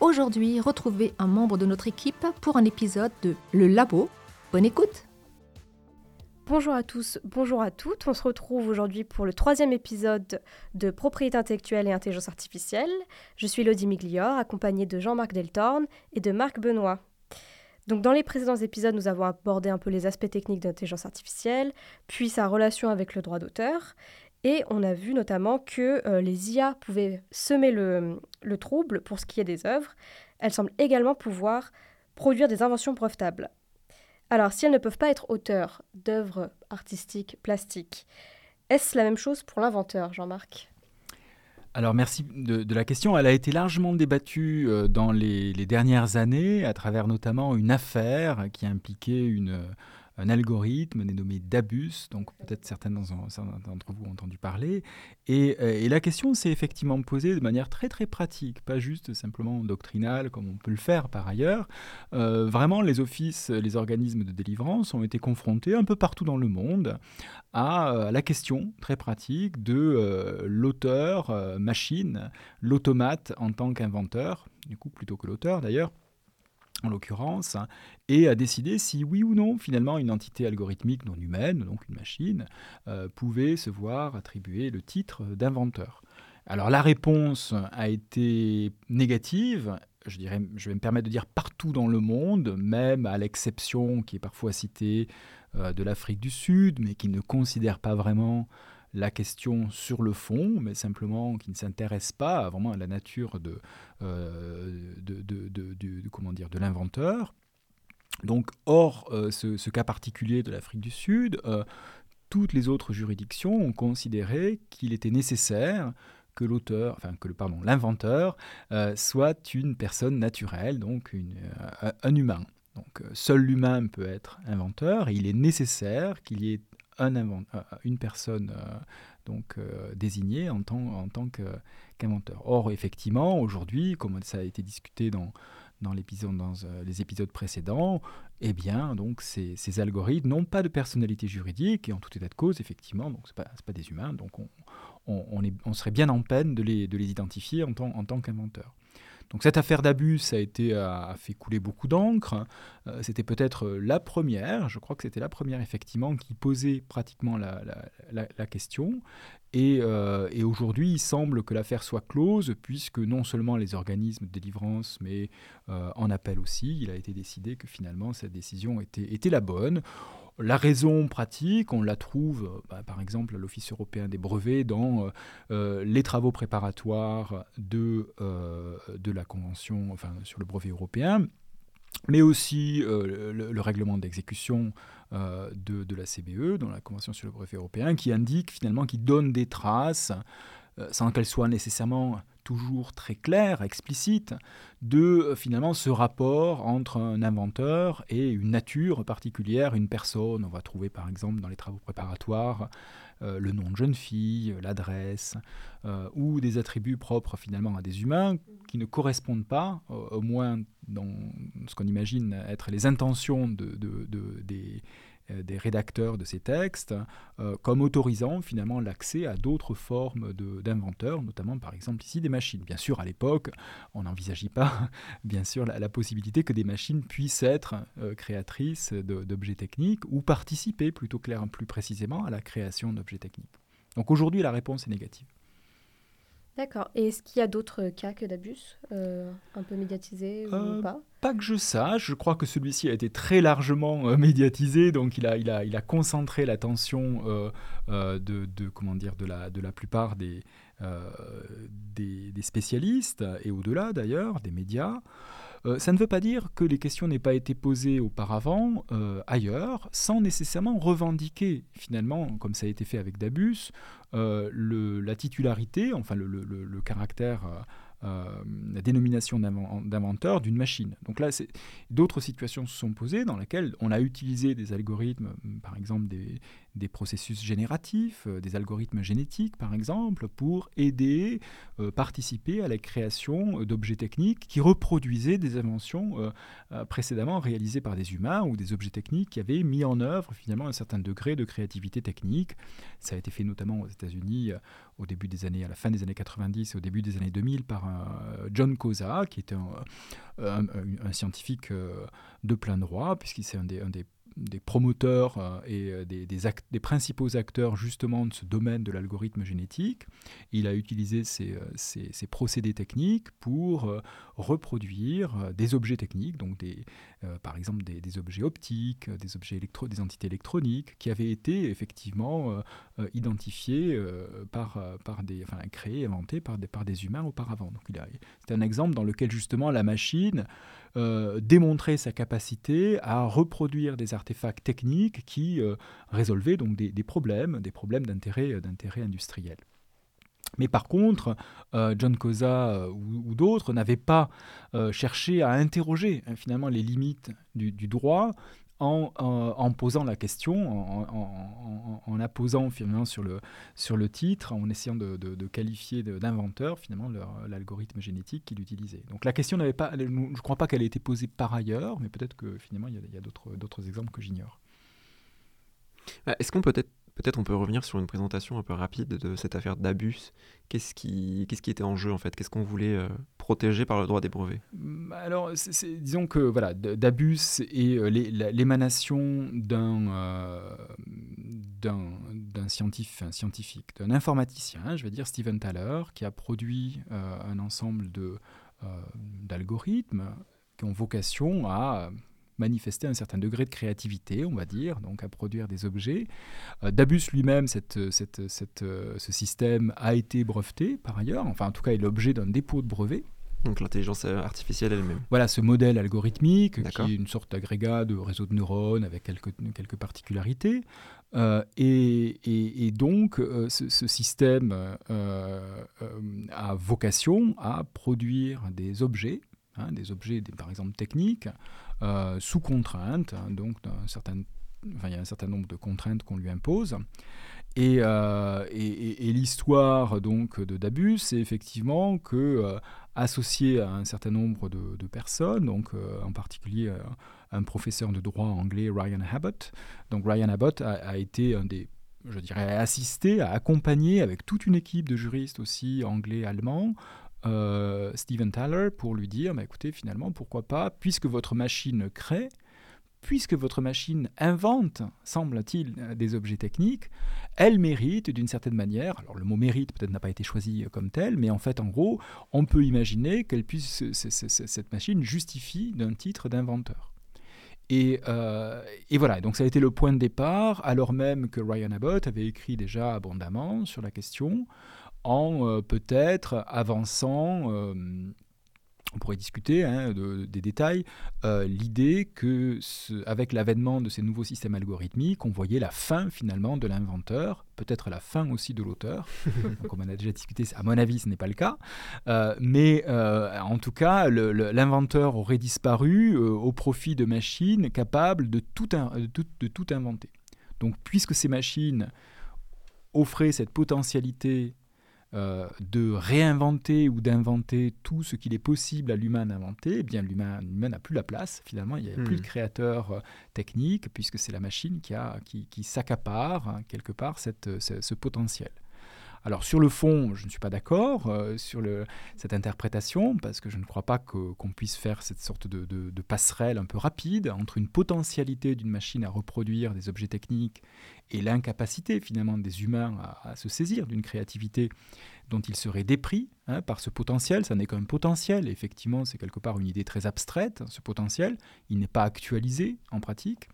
Aujourd'hui, retrouvez un membre de notre équipe pour un épisode de Le Labo. Bonne écoute Bonjour à tous, bonjour à toutes. On se retrouve aujourd'hui pour le troisième épisode de Propriété intellectuelle et intelligence artificielle. Je suis Lodi Miglior, accompagnée de Jean-Marc Deltorne et de Marc Benoît. Donc, dans les précédents épisodes, nous avons abordé un peu les aspects techniques d'intelligence artificielle, puis sa relation avec le droit d'auteur. Et on a vu notamment que euh, les IA pouvaient semer le, le, trouble pour ce qui est des œuvres. Elles semblent également pouvoir produire des inventions brevetables. Alors, si elles ne peuvent pas être auteurs d'œuvres artistiques, plastiques, est-ce la même chose pour l'inventeur, Jean-Marc? Alors merci de, de, la question. Elle a été largement débattue euh, dans les, les, dernières années, à travers notamment une affaire qui impliquait une, un algorithme dénommé Dabus, donc peut-être certains d'entre vous ont entendu parler. Et, euh, et la question s'est effectivement posée de manière très très pratique, pas juste simplement doctrinale comme on peut le faire par ailleurs. Euh, vraiment, les offices, les organismes de délivrance ont été confrontés un peu partout dans le monde à, à la question très pratique de euh, l'auteur euh, machine, l'automate en tant qu'inventeur, du coup plutôt que l'auteur d'ailleurs en l'occurrence, et à décider si oui ou non, finalement, une entité algorithmique non humaine, donc une machine, euh, pouvait se voir attribuer le titre d'inventeur. Alors la réponse a été négative, je, vais me permettre de dire partout dans le monde, même à l'exception qui est parfois citée euh, de l'Afrique du Sud, mais qui ne considère pas vraiment la question sur le fond, mais simplement qui ne s'intéresse pas vraiment à la nature de, euh, de, de, comment dire, de l'inventeur. Donc, hors euh, ce, cas particulier de l'Afrique du Sud, euh, toutes les autres juridictions ont considéré qu'il était nécessaire que l'auteur, enfin que le pardon, l'inventeur soit une personne naturelle, donc un humain. Donc, seul l'humain peut être inventeur et il est nécessaire qu'il y ait un invent, une personne euh, donc euh, désignée en tant, en tant qu'inventeur. Or, effectivement, aujourd'hui, comme ça a été discuté dans, dans, dans euh, les épisodes précédents, eh bien, donc, ces, algorithmes n'ont pas de personnalité juridique et en tout état de cause, effectivement, donc c'est pas, pas des humains, donc on, on, serait bien en peine de les, de les identifier en tant, en tant qu'inventeur. Donc cette affaire d'abus a, été, a fait couler beaucoup d'encre. Euh, c'était peut-être la première, je crois que c'était la première effectivement, qui posait pratiquement la, la, question. Et, euh, et aujourd'hui, il semble que l'affaire soit close, puisque non seulement les organismes de délivrance, mais euh, en appel aussi, il a été décidé que finalement cette décision était, était la bonne. La raison pratique, on la trouve bah, par exemple à l'Office européen des brevets dans euh, les travaux préparatoires de, euh, la Convention sur le brevet européen, mais aussi euh, le, le, règlement d'exécution euh, de, de, la CBE, dans la Convention sur le brevet européen, qui indique finalement, qui donne des traces, euh, sans qu'elles soient nécessairement toujours très clair, explicite, de euh, finalement ce rapport entre un inventeur et une nature particulière, une personne. On va trouver par exemple dans les travaux préparatoires euh, le nom de jeune fille, l'adresse, euh, ou des attributs propres finalement à des humains qui ne correspondent pas, euh, au moins dans ce qu'on imagine être les intentions de, de, de, des euh, des rédacteurs de ces textes euh, comme autorisant finalement l'accès à d'autres formes d'inventeurs, notamment par exemple ici des machines. Bien sûr, à l'époque, on n'envisageait pas bien sûr la, la, possibilité que des machines puissent être euh, créatrices d'objets techniques ou participer plutôt clair, plus précisément à la création d'objets techniques. Donc aujourd'hui, la réponse est négative. D'accord. Et est-ce qu'il y a d'autres cas que d'abus, euh, un peu médiatisés euh, ou pas? Pas que je sache. Je crois que celui-ci a été très largement euh, médiatisé, donc il a, il a, il a concentré l'attention euh, euh, de, de, comment dire, de, la, de la plupart des, des, des, spécialistes, et au-delà d'ailleurs, des médias. Euh, ça ne veut pas dire que les questions n'aient pas été posées auparavant euh, ailleurs, sans nécessairement revendiquer finalement, comme ça a été fait avec Dabus, euh, la titularité, enfin le caractère la dénomination d'inventeur d'une machine. Donc là, d'autres situations se sont posées dans lesquelles on a utilisé des algorithmes, par exemple des, des processus génératifs, euh, des algorithmes génétiques par exemple, pour aider, euh, participer à la création euh, d'objets techniques qui reproduisaient des inventions précédemment réalisées par des humains ou des objets techniques qui avaient mis en œuvre finalement un certain degré de créativité technique. Ça a été fait notamment aux États-Unis au début des années, à la fin des années 90 et au début des années 2000 par John Cosa, qui était un, scientifique de plein droit, puisqu'il c'est un des, un des des promoteurs euh, et euh, des, principaux acteurs justement de ce domaine de l'algorithme génétique. Il a utilisé ces, euh, procédés techniques pour reproduire des objets techniques, donc des, par exemple des, objets optiques, des objets électro, des entités électroniques qui avaient été effectivement identifiés par, par des, enfin créés, inventés par des, par des humains auparavant. Donc c'est un exemple dans lequel justement la machine euh, démontrer sa capacité à reproduire des artefacts techniques qui euh, résolvaient donc des, problèmes, des problèmes d'intérêt, euh, industriel. Mais par contre, John Cosa ou, d'autres n'avaient pas cherché à interroger hein, finalement les limites du droit, en, posant la question, en, en, la posant finalement sur le, sur le titre, en essayant de, qualifier d'inventeur finalement l'algorithme génétique qu'il utilisait. Donc la question n'avait pas, je ne crois pas qu'elle ait été posée par ailleurs, mais peut-être que finalement il y a, a d'autres exemples que j'ignore. Bah, est-ce qu'on peut être Peut-être on peut revenir sur une présentation un peu rapide de cette affaire d'abus. Qu'est-ce qui, qu'est-ce qui était en jeu en fait? Qu'est-ce qu'on voulait euh, protéger par le droit des brevets? Mmh, Alors, disons que voilà, d'abus et euh, l'émanation d'un, euh, d'un, scientifique, d'un informaticien, je vais dire Steven Thaler, qui a produit un ensemble de, d'algorithmes qui ont vocation à manifester un certain degré de créativité, on va dire, donc à produire des objets. Euh, Dabus lui-même, cette, cette, cette, euh, ce système a été breveté par ailleurs, enfin en tout cas est l'objet d'un dépôt de brevet. Donc l'intelligence artificielle elle-même. Voilà, ce modèle algorithmique qui est une sorte d'agrégat de réseau de neurones avec quelques, quelques particularités. Euh, et, et, donc ce, ce, système a vocation à produire des objets, hein, des objets par exemple techniques, euh, sous contrainte, hein, donc certain, il y a un certain nombre de contraintes qu'on lui impose. Et, euh, l'histoire donc de Dabus, c'est effectivement que euh, associé à un certain nombre de, personnes, donc en particulier un professeur de droit anglais, Ryan Abbott. Donc Ryan Abbott a, été un des je dirais, assisté, a accompagné avec toute une équipe de juristes aussi anglais, allemands, euh, Steven Tyler pour lui dire, bah, écoutez, finalement, pourquoi pas, puisque votre machine crée, puisque votre machine invente, semble-t-il, euh, des objets techniques, elle mérite d'une certaine manière, alors le mot mérite peut-être n'a pas été choisi comme tel, mais en fait, en gros, on peut imaginer qu'elle puisse, cette machine justifie d'un titre d'inventeur. Et, euh, et, voilà, donc ça a été le point de départ, alors même que Ryan Abbott avait écrit déjà abondamment sur la question en euh, peut-être avançant euh, on pourrait discuter hein, des détails, euh, l'idée que avec l'avènement de ces nouveaux systèmes algorithmiques, on voyait la fin finalement de l'inventeur, peut-être la fin aussi de l'auteur. comme on a déjà discuté, à mon avis, ce n'est pas le cas. mais en tout cas, l'inventeur aurait disparu au profit de machines capables de tout, de tout inventer. Donc, puisque ces machines offraient cette potentialité euh, de réinventer ou d'inventer tout ce qu'il est possible à l'humain d'inventer, eh bien l'humain n'a plus la place. Finalement, il n'y a plus de hmm. créateur euh, technique puisque c'est la machine qui, a, qui, qui s'accapare hein, quelque part cette, ce, potentiel. Alors sur le fond, je ne suis pas d'accord euh, sur cette interprétation parce que je ne crois pas qu'on puisse faire cette sorte de, passerelle un peu rapide entre une potentialité d'une machine à reproduire des objets techniques et l'incapacité finalement des humains à, se saisir d'une créativité dont ils seraient dépris hein, par ce potentiel. Ça n'est qu'un potentiel. Effectivement, c'est quelque part une idée très abstraite, ce potentiel. Il n'est pas actualisé en pratique.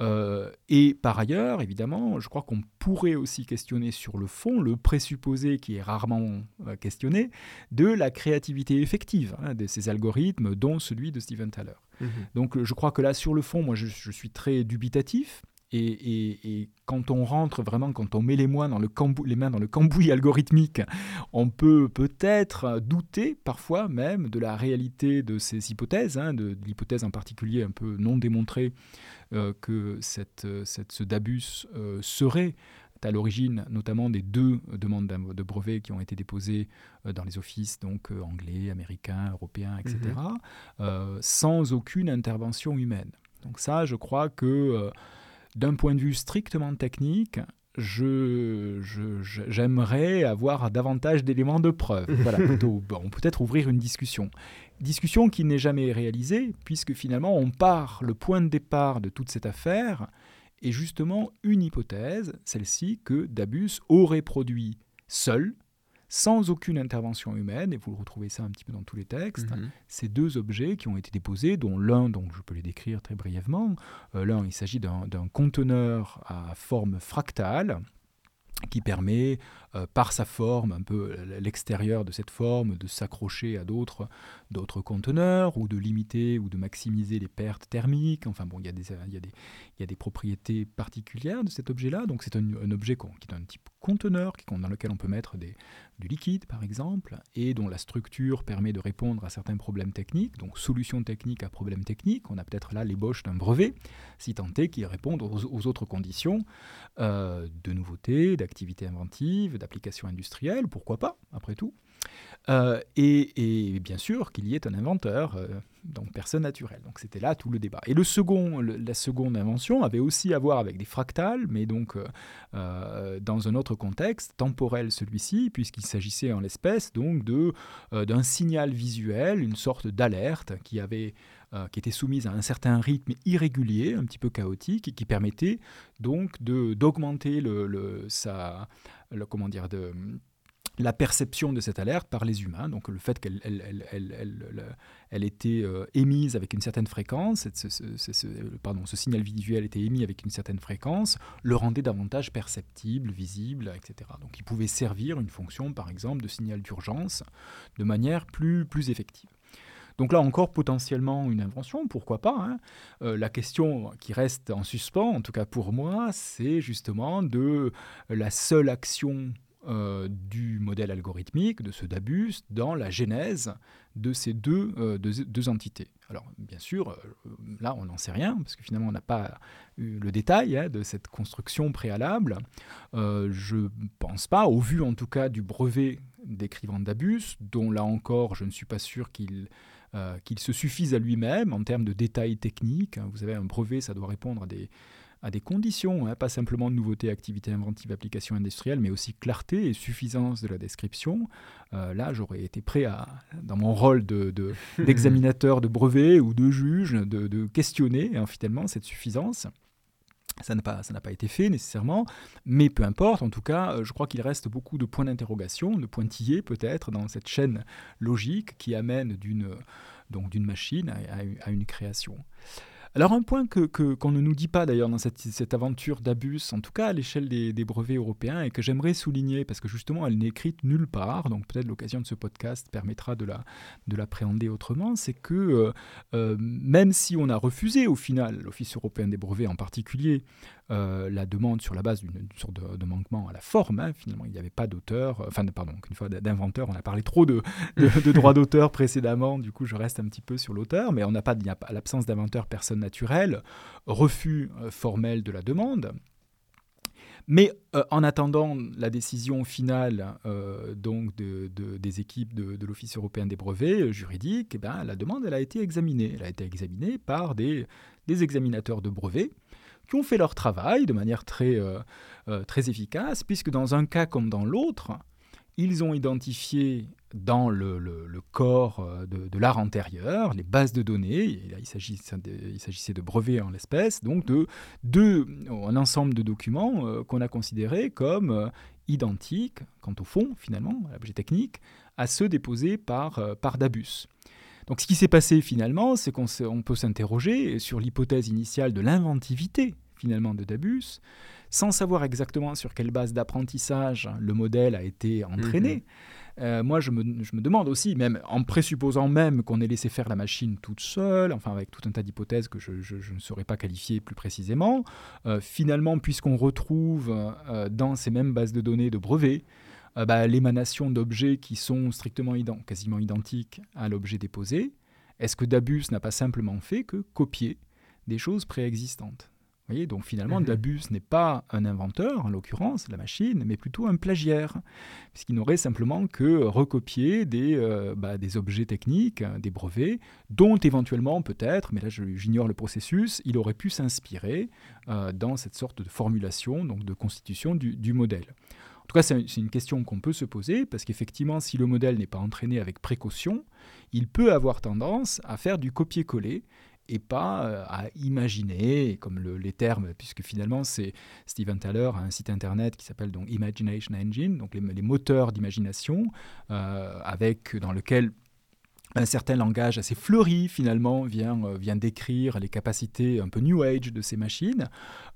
Euh, et par ailleurs, évidemment, je crois qu'on pourrait aussi questionner sur le fond le présupposé qui est rarement euh, questionné de la créativité effective hein, de ces algorithmes, dont celui de Steven Thaler. Mhm. Donc je crois que là, sur le fond, moi, je, suis très dubitatif. Et, quand on rentre vraiment, quand on met les, mains dans le les mains dans le cambouis algorithmique, on peut peut-être douter, parfois même, de la réalité de ces hypothèses, hein, de, l'hypothèse en particulier un peu non démontrée euh, que cette, cette, ce DABUS euh, serait à l'origine notamment des deux demandes de brevets qui ont été déposées euh, dans les offices donc anglais, américains, européens, etc., mhm. sans aucune intervention humaine. Donc ça, je crois que d'un point de vue strictement technique, je, j'aimerais avoir davantage d'éléments de preuve. Voilà, plutôt, bon, peut-être ouvrir une discussion. Discussion qui n'est jamais réalisée, puisque finalement, on part, le point de départ de toute cette affaire est justement une hypothèse, celle-ci, que Dabus aurait produit seul, sans aucune intervention humaine, et vous le retrouvez ça un petit peu dans tous les textes, mhm. ces deux objets qui ont été déposés, dont l'un, donc je peux les décrire très brièvement, euh, l'un, il s'agit d'un conteneur à forme fractale, qui permet, euh, par sa forme, un peu l'extérieur de cette forme, de s'accrocher à d'autres, d'autres conteneurs, ou de limiter ou de maximiser les pertes thermiques. Enfin bon, il y, a des, il y, a des, il y a des propriétés particulières de cet objet-là. Donc c'est un, objet qui est un type conteneur dans lequel on peut mettre du liquide, par exemple, et dont la structure permet de répondre à certains problèmes techniques. Donc solution technique à problème technique. On a peut-être là l'ébauche d'un brevet, si tant est qu'il réponde aux, autres conditions euh, de nouveautés, d'activités inventives, d'applications industrielles, pourquoi pas, après tout. Euh, et, bien sûr qu'il y ait un inventeur, euh, donc personne naturelle. Donc c'était là tout le débat. Et le second, la seconde invention avait aussi à voir avec des fractales, mais donc euh, dans un autre contexte, temporel celui-ci, puisqu'il s'agissait en l'espèce donc d'un signal visuel, une sorte d'alerte qui avait qui était soumise à un certain rythme irrégulier, un petit peu chaotique, et qui permettait donc d'augmenter le, le, sa, comment dire, de, la perception de cette alerte par les humains, donc le fait qu'elle elle, était euh, émise avec une certaine fréquence, ce, pardon, ce signal visuel était émis avec une certaine fréquence, le rendait davantage perceptible, visible, etc. Donc il pouvait servir une fonction, par exemple, de signal d'urgence de manière plus, plus effective. Donc là encore, potentiellement une invention, pourquoi pas. Hein. Euh, la question qui reste en suspens, en tout cas pour moi, c'est justement de la seule action euh, du modèle algorithmique, de ce DABUS, dans la genèse de ces deux, euh, entités. Alors, bien sûr, euh, là, on n'en sait rien, parce que finalement, on n'a pas eu le détail hein, de cette construction préalable. je ne pense pas, au vu en tout cas du brevet d'écrivant DABUS, dont là encore, je ne suis pas sûr qu'il qu'il se suffise à lui-même en termes de détails techniques. Vous avez un brevet, ça doit répondre à des, à des conditions, hein, pas simplement de nouveauté, activité inventive, application industrielle, mais aussi clarté et suffisance de la description. Euh, là, j'aurais été prêt à, dans mon rôle d'examinateur de, de, brevet ou de juge, de, questionner hein, finalement cette suffisance. Ça n'a pas, pas, été fait nécessairement, mais peu importe, en tout cas, je crois qu'il reste beaucoup de points d'interrogation, de pointillés peut-être dans cette chaîne logique qui amène d'une machine à, à, une création. Alors un point que, qu'on ne nous dit pas d'ailleurs dans cette, aventure d'Abus, en tout cas à l'échelle des, brevets européens, et que j'aimerais souligner parce que justement elle n'est écrite nulle part, donc peut-être l'occasion de ce podcast permettra de, la, de l'appréhender autrement, c'est que euh, euh, même si on a refusé au final, l'Office européen des brevets en particulier, euh, la demande sur la base d'une sorte de, manquement à la forme. Hein. Finalement, il n'y avait pas d'auteur, euh, enfin, pardon, une fois d'inventeur, on a parlé trop de, de, droits d'auteur précédemment, du coup, je reste un petit peu sur l'auteur, mais on n'a pas, a pas l'absence d'inventeur personne naturelle, refus euh, formel de la demande. Mais en attendant la décision finale donc de, des équipes de, l'Office européen des brevets juridiques, eh ben, la demande elle a été examinée. Elle a été examinée par des, des examinateurs de brevets qui ont fait leur travail de manière très, euh, euh, très efficace, puisque dans un cas comme dans l'autre, ils ont identifié dans le, le, corps euh, de, l'art antérieur, les bases de données, il s'agissait de, brevets en l'espèce, donc de, un ensemble de documents qu'on a considérés comme identiques, quant au fond finalement, à l'objet technique, à ceux déposés par, par Dabus. Donc ce qui s'est passé finalement, c'est qu'on peut s'interroger sur l'hypothèse initiale de l'inventivité finalement de Dabus, sans savoir exactement sur quelle base d'apprentissage le modèle a été entraîné. Mhm. Euh, moi, je me, je me demande aussi, même en présupposant même qu'on ait laissé faire la machine toute seule, enfin avec tout un tas d'hypothèses que je, je- je ne saurais pas qualifier plus précisément, euh, finalement, puisqu'on retrouve euh, dans ces mêmes bases de données de brevets euh, bah, l'émanation d'objets qui sont strictement ident- quasiment identiques à l'objet déposé, est-ce que Dabus n'a pas simplement fait que copier des choses préexistantes? Vous voyez, donc finalement, Mhm. Dabus n'est pas un inventeur, en l'occurrence, la machine, mais plutôt un plagiaire, puisqu'il n'aurait simplement que recopié des, euh, bah, des objets techniques, euh, des brevets, dont éventuellement, peut-être, mais là j'ignore le processus, il aurait pu s'inspirer euh, dans cette sorte de formulation, donc de constitution du, du modèle. C'est une question qu'on peut se poser, parce qu'effectivement, si le modèle n'est pas entraîné avec précaution, il peut avoir tendance à faire du copier-coller et pas euh, à imaginer, comme le- les termes, puisque finalement, c'est Steven Thaler a un site internet qui s'appelle donc Imagination Engine, donc les, les moteurs d'imagination, euh, avec dans lequel un certain langage assez fleuri finalement vient, euh, vient décrire les capacités un peu New Age de ces machines.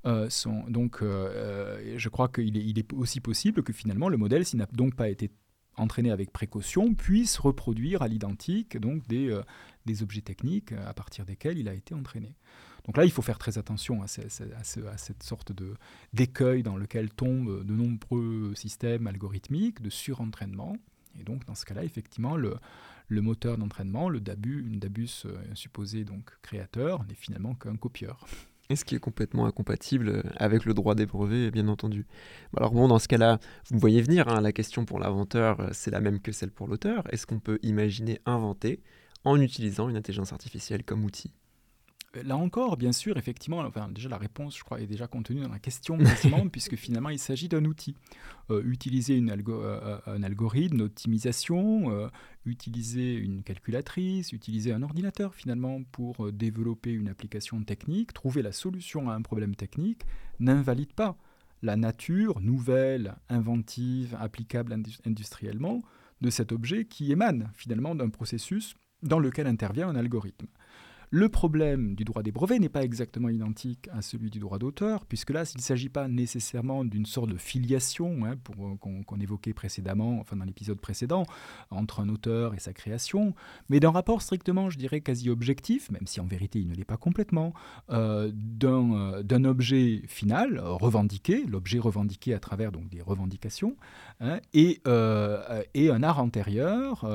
Euh, sont, donc euh, je crois qu'il est, il est aussi possible que finalement le modèle, s'il n'a donc pas été entraîné avec précaution, puisse reproduire à l'identique donc des, des objets techniques à partir desquels il a été entraîné. Donc là, il faut faire très attention à ce- à cette sorte de d'écueil dans lequel tombent de nombreux systèmes algorithmiques de surentraînement. Et donc, dans ce cas-là, effectivement, le, le moteur d'entraînement, le DABU, une DABUS euh, supposé donc créateur, n'est finalement qu'un copieur. Et ce qui est complètement incompatible avec le droit des brevets, bien entendu. Alors bon, dans ce cas-là, vous me voyez venir, hein, la question pour l'inventeur, euh, c'est la même que celle pour l'auteur. Est-ce qu'on peut imaginer inventer en utilisant une intelligence artificielle comme outil? Euh, Là encore, bien sûr, effectivement, déjà la réponse, je crois, est déjà contenue dans la question puisque finalement, il s'agit d'un outil. Euh, utiliser euh, un algorithme d'optimisation, euh, utiliser une calculatrice, utiliser un ordinateur finalement pour développer une application technique, trouver la solution à un problème technique, n'invalide pas la nature nouvelle, inventive, applicable indus- industriellement de cet objet qui émane finalement d'un processus dans lequel intervient un algorithme. Le problème du droit des brevets n'est pas exactement identique à celui du droit d'auteur, puisque là, s'il ne s'agit pas nécessairement d'une sorte de filiation, hein, euh, qu'on, évoquait précédemment, enfin dans l'épisode précédent, entre un auteur et sa création, mais d'un rapport strictement, je dirais, quasi objectif, même si en vérité il ne l'est pas complètement, euh, d'un, euh, d'un objet final, revendiqué, l'objet revendiqué à travers donc, des revendications, hein, et, un art antérieur,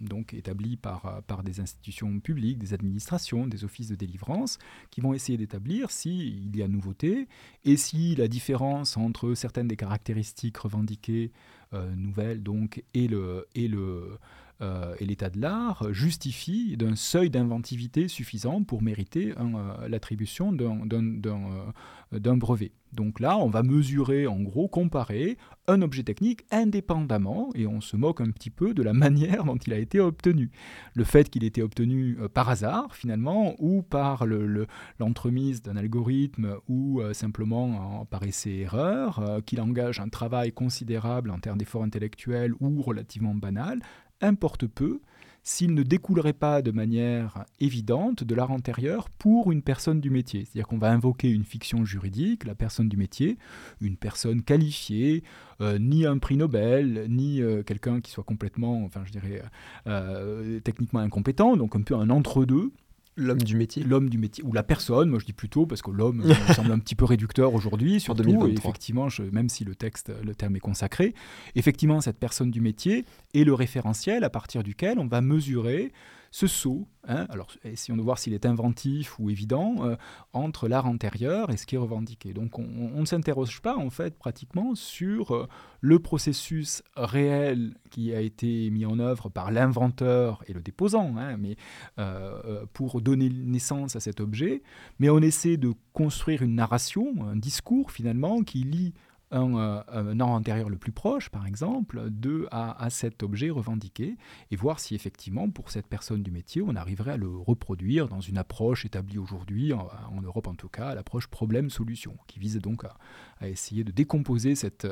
donc établi par, par des institutions publiques, des administrations, des offices de délivrance, qui vont essayer d'établir s'il y a nouveauté et si la différence entre certaines des caractéristiques revendiquées euh, nouvelles donc, et et le, euh, et l'état de l'art justifie d'un seuil d'inventivité suffisant pour mériter euh, l'attribution euh, d'un brevet. Donc là, on va mesurer, en gros, comparer un objet technique indépendamment, et on se moque un petit peu de la manière dont il a été obtenu. Le fait qu'il ait été obtenu par hasard, finalement, ou par le, le- l'entremise d'un algorithme, ou simplement en- par essai-erreur, qu'il engage un travail considérable en termes d'efforts intellectuels ou relativement banal, importe peu s'il ne découlerait pas de manière évidente de l'art antérieur pour une personne du métier. C'est-à-dire qu'on va invoquer une fiction juridique, la personne du métier, une personne qualifiée, euh, ni un prix Nobel, ni euh, quelqu'un qui soit complètement, enfin je dirais, euh, techniquement incompétent, donc un peu un entre-deux, L'homme du métier. l'homme du métier, ou la personne, moi je dis plutôt, parce que l'homme euh, me semble un petit peu réducteur aujourd'hui, surtout, 2023. et effectivement, je- même si le texte, le terme est consacré, effectivement, cette personne du métier est le référentiel à partir duquel on va mesurer ce saut, hein, alors essayons de voir s'il est inventif ou évident, euh, entre l'art antérieur et ce qui est revendiqué. Donc on, ne s'interroge pas en fait pratiquement sur euh, le processus réel qui a été mis en œuvre par l'inventeur et le déposant, hein, mais euh, pour donner naissance à cet objet, mais on essaie de construire une narration, un discours finalement qui lie un, euh, un art antérieur le plus proche, par exemple, de, à, à cet objet revendiqué, et voir si effectivement, pour cette personne du métier, on arriverait à le reproduire dans une approche établie aujourd'hui, en, Europe en tout cas, l'approche problème-solution, qui vise donc à, essayer de décomposer cette,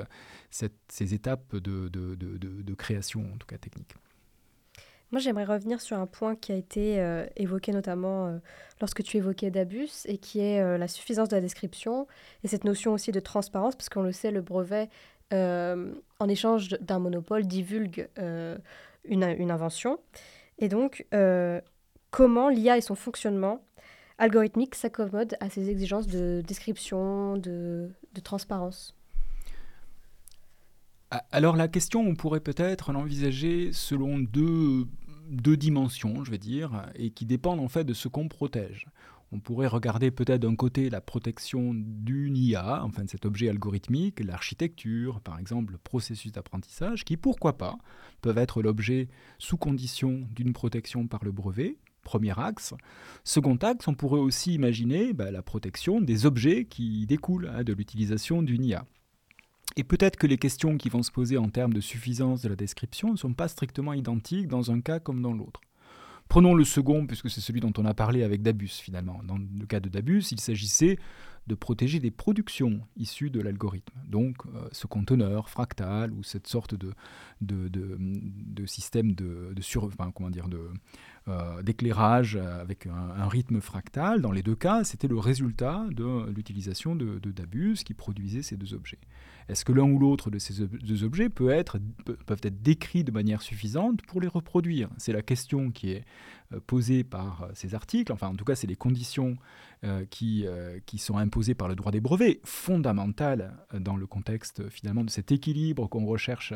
ces étapes de- de- de création, en tout cas technique. Moi, j'aimerais revenir sur un point qui a été euh, évoqué notamment euh, lorsque tu évoquais d'abus et qui est euh, la suffisance de la description et cette notion aussi de transparence, parce qu'on le sait, le brevet, en échange d'un monopole, divulgue une, invention. Et donc, comment l'IA et son fonctionnement algorithmique s'accommodent à ces exigences de description, de, de transparence? Alors la question, on pourrait peut-être l'envisager selon deux, deux dimensions, je vais dire, et qui dépendent en fait de ce qu'on protège. On pourrait regarder peut-être d'un côté la protection d'une IA, enfin de cet objet algorithmique, l'architecture, par exemple le processus d'apprentissage, qui pourquoi pas peuvent être l'objet sous condition d'une protection par le brevet, premier axe. Second axe, on pourrait aussi imaginer bah, la protection des objets qui découlent hein, de l'utilisation d'une IA. Et peut-être que les questions qui vont se poser en termes de suffisance de la description ne sont pas strictement identiques dans un cas comme dans l'autre. Prenons le second, puisque c'est celui dont on a parlé avec Dabus finalement. Dans le cas de Dabus, il s'agissait de protéger des productions issues de l'algorithme. Donc euh, ce conteneur fractal ou cette sorte de, de, de, système de, sur, comment dire, de, euh, d'éclairage avec un, rythme fractal. Dans les deux cas, c'était le résultat de l'utilisation de, Dabus qui produisait ces deux objets. Est-ce que l'un ou l'autre de ces deux objets peut être, peuvent être décrits de manière suffisante pour les reproduire? C'est la question qui est euh, posée par ces articles. Enfin, en tout cas, c'est les conditions euh, qui, sont imposées par le droit des brevets, fondamentales dans le contexte finalement de cet équilibre qu'on recherche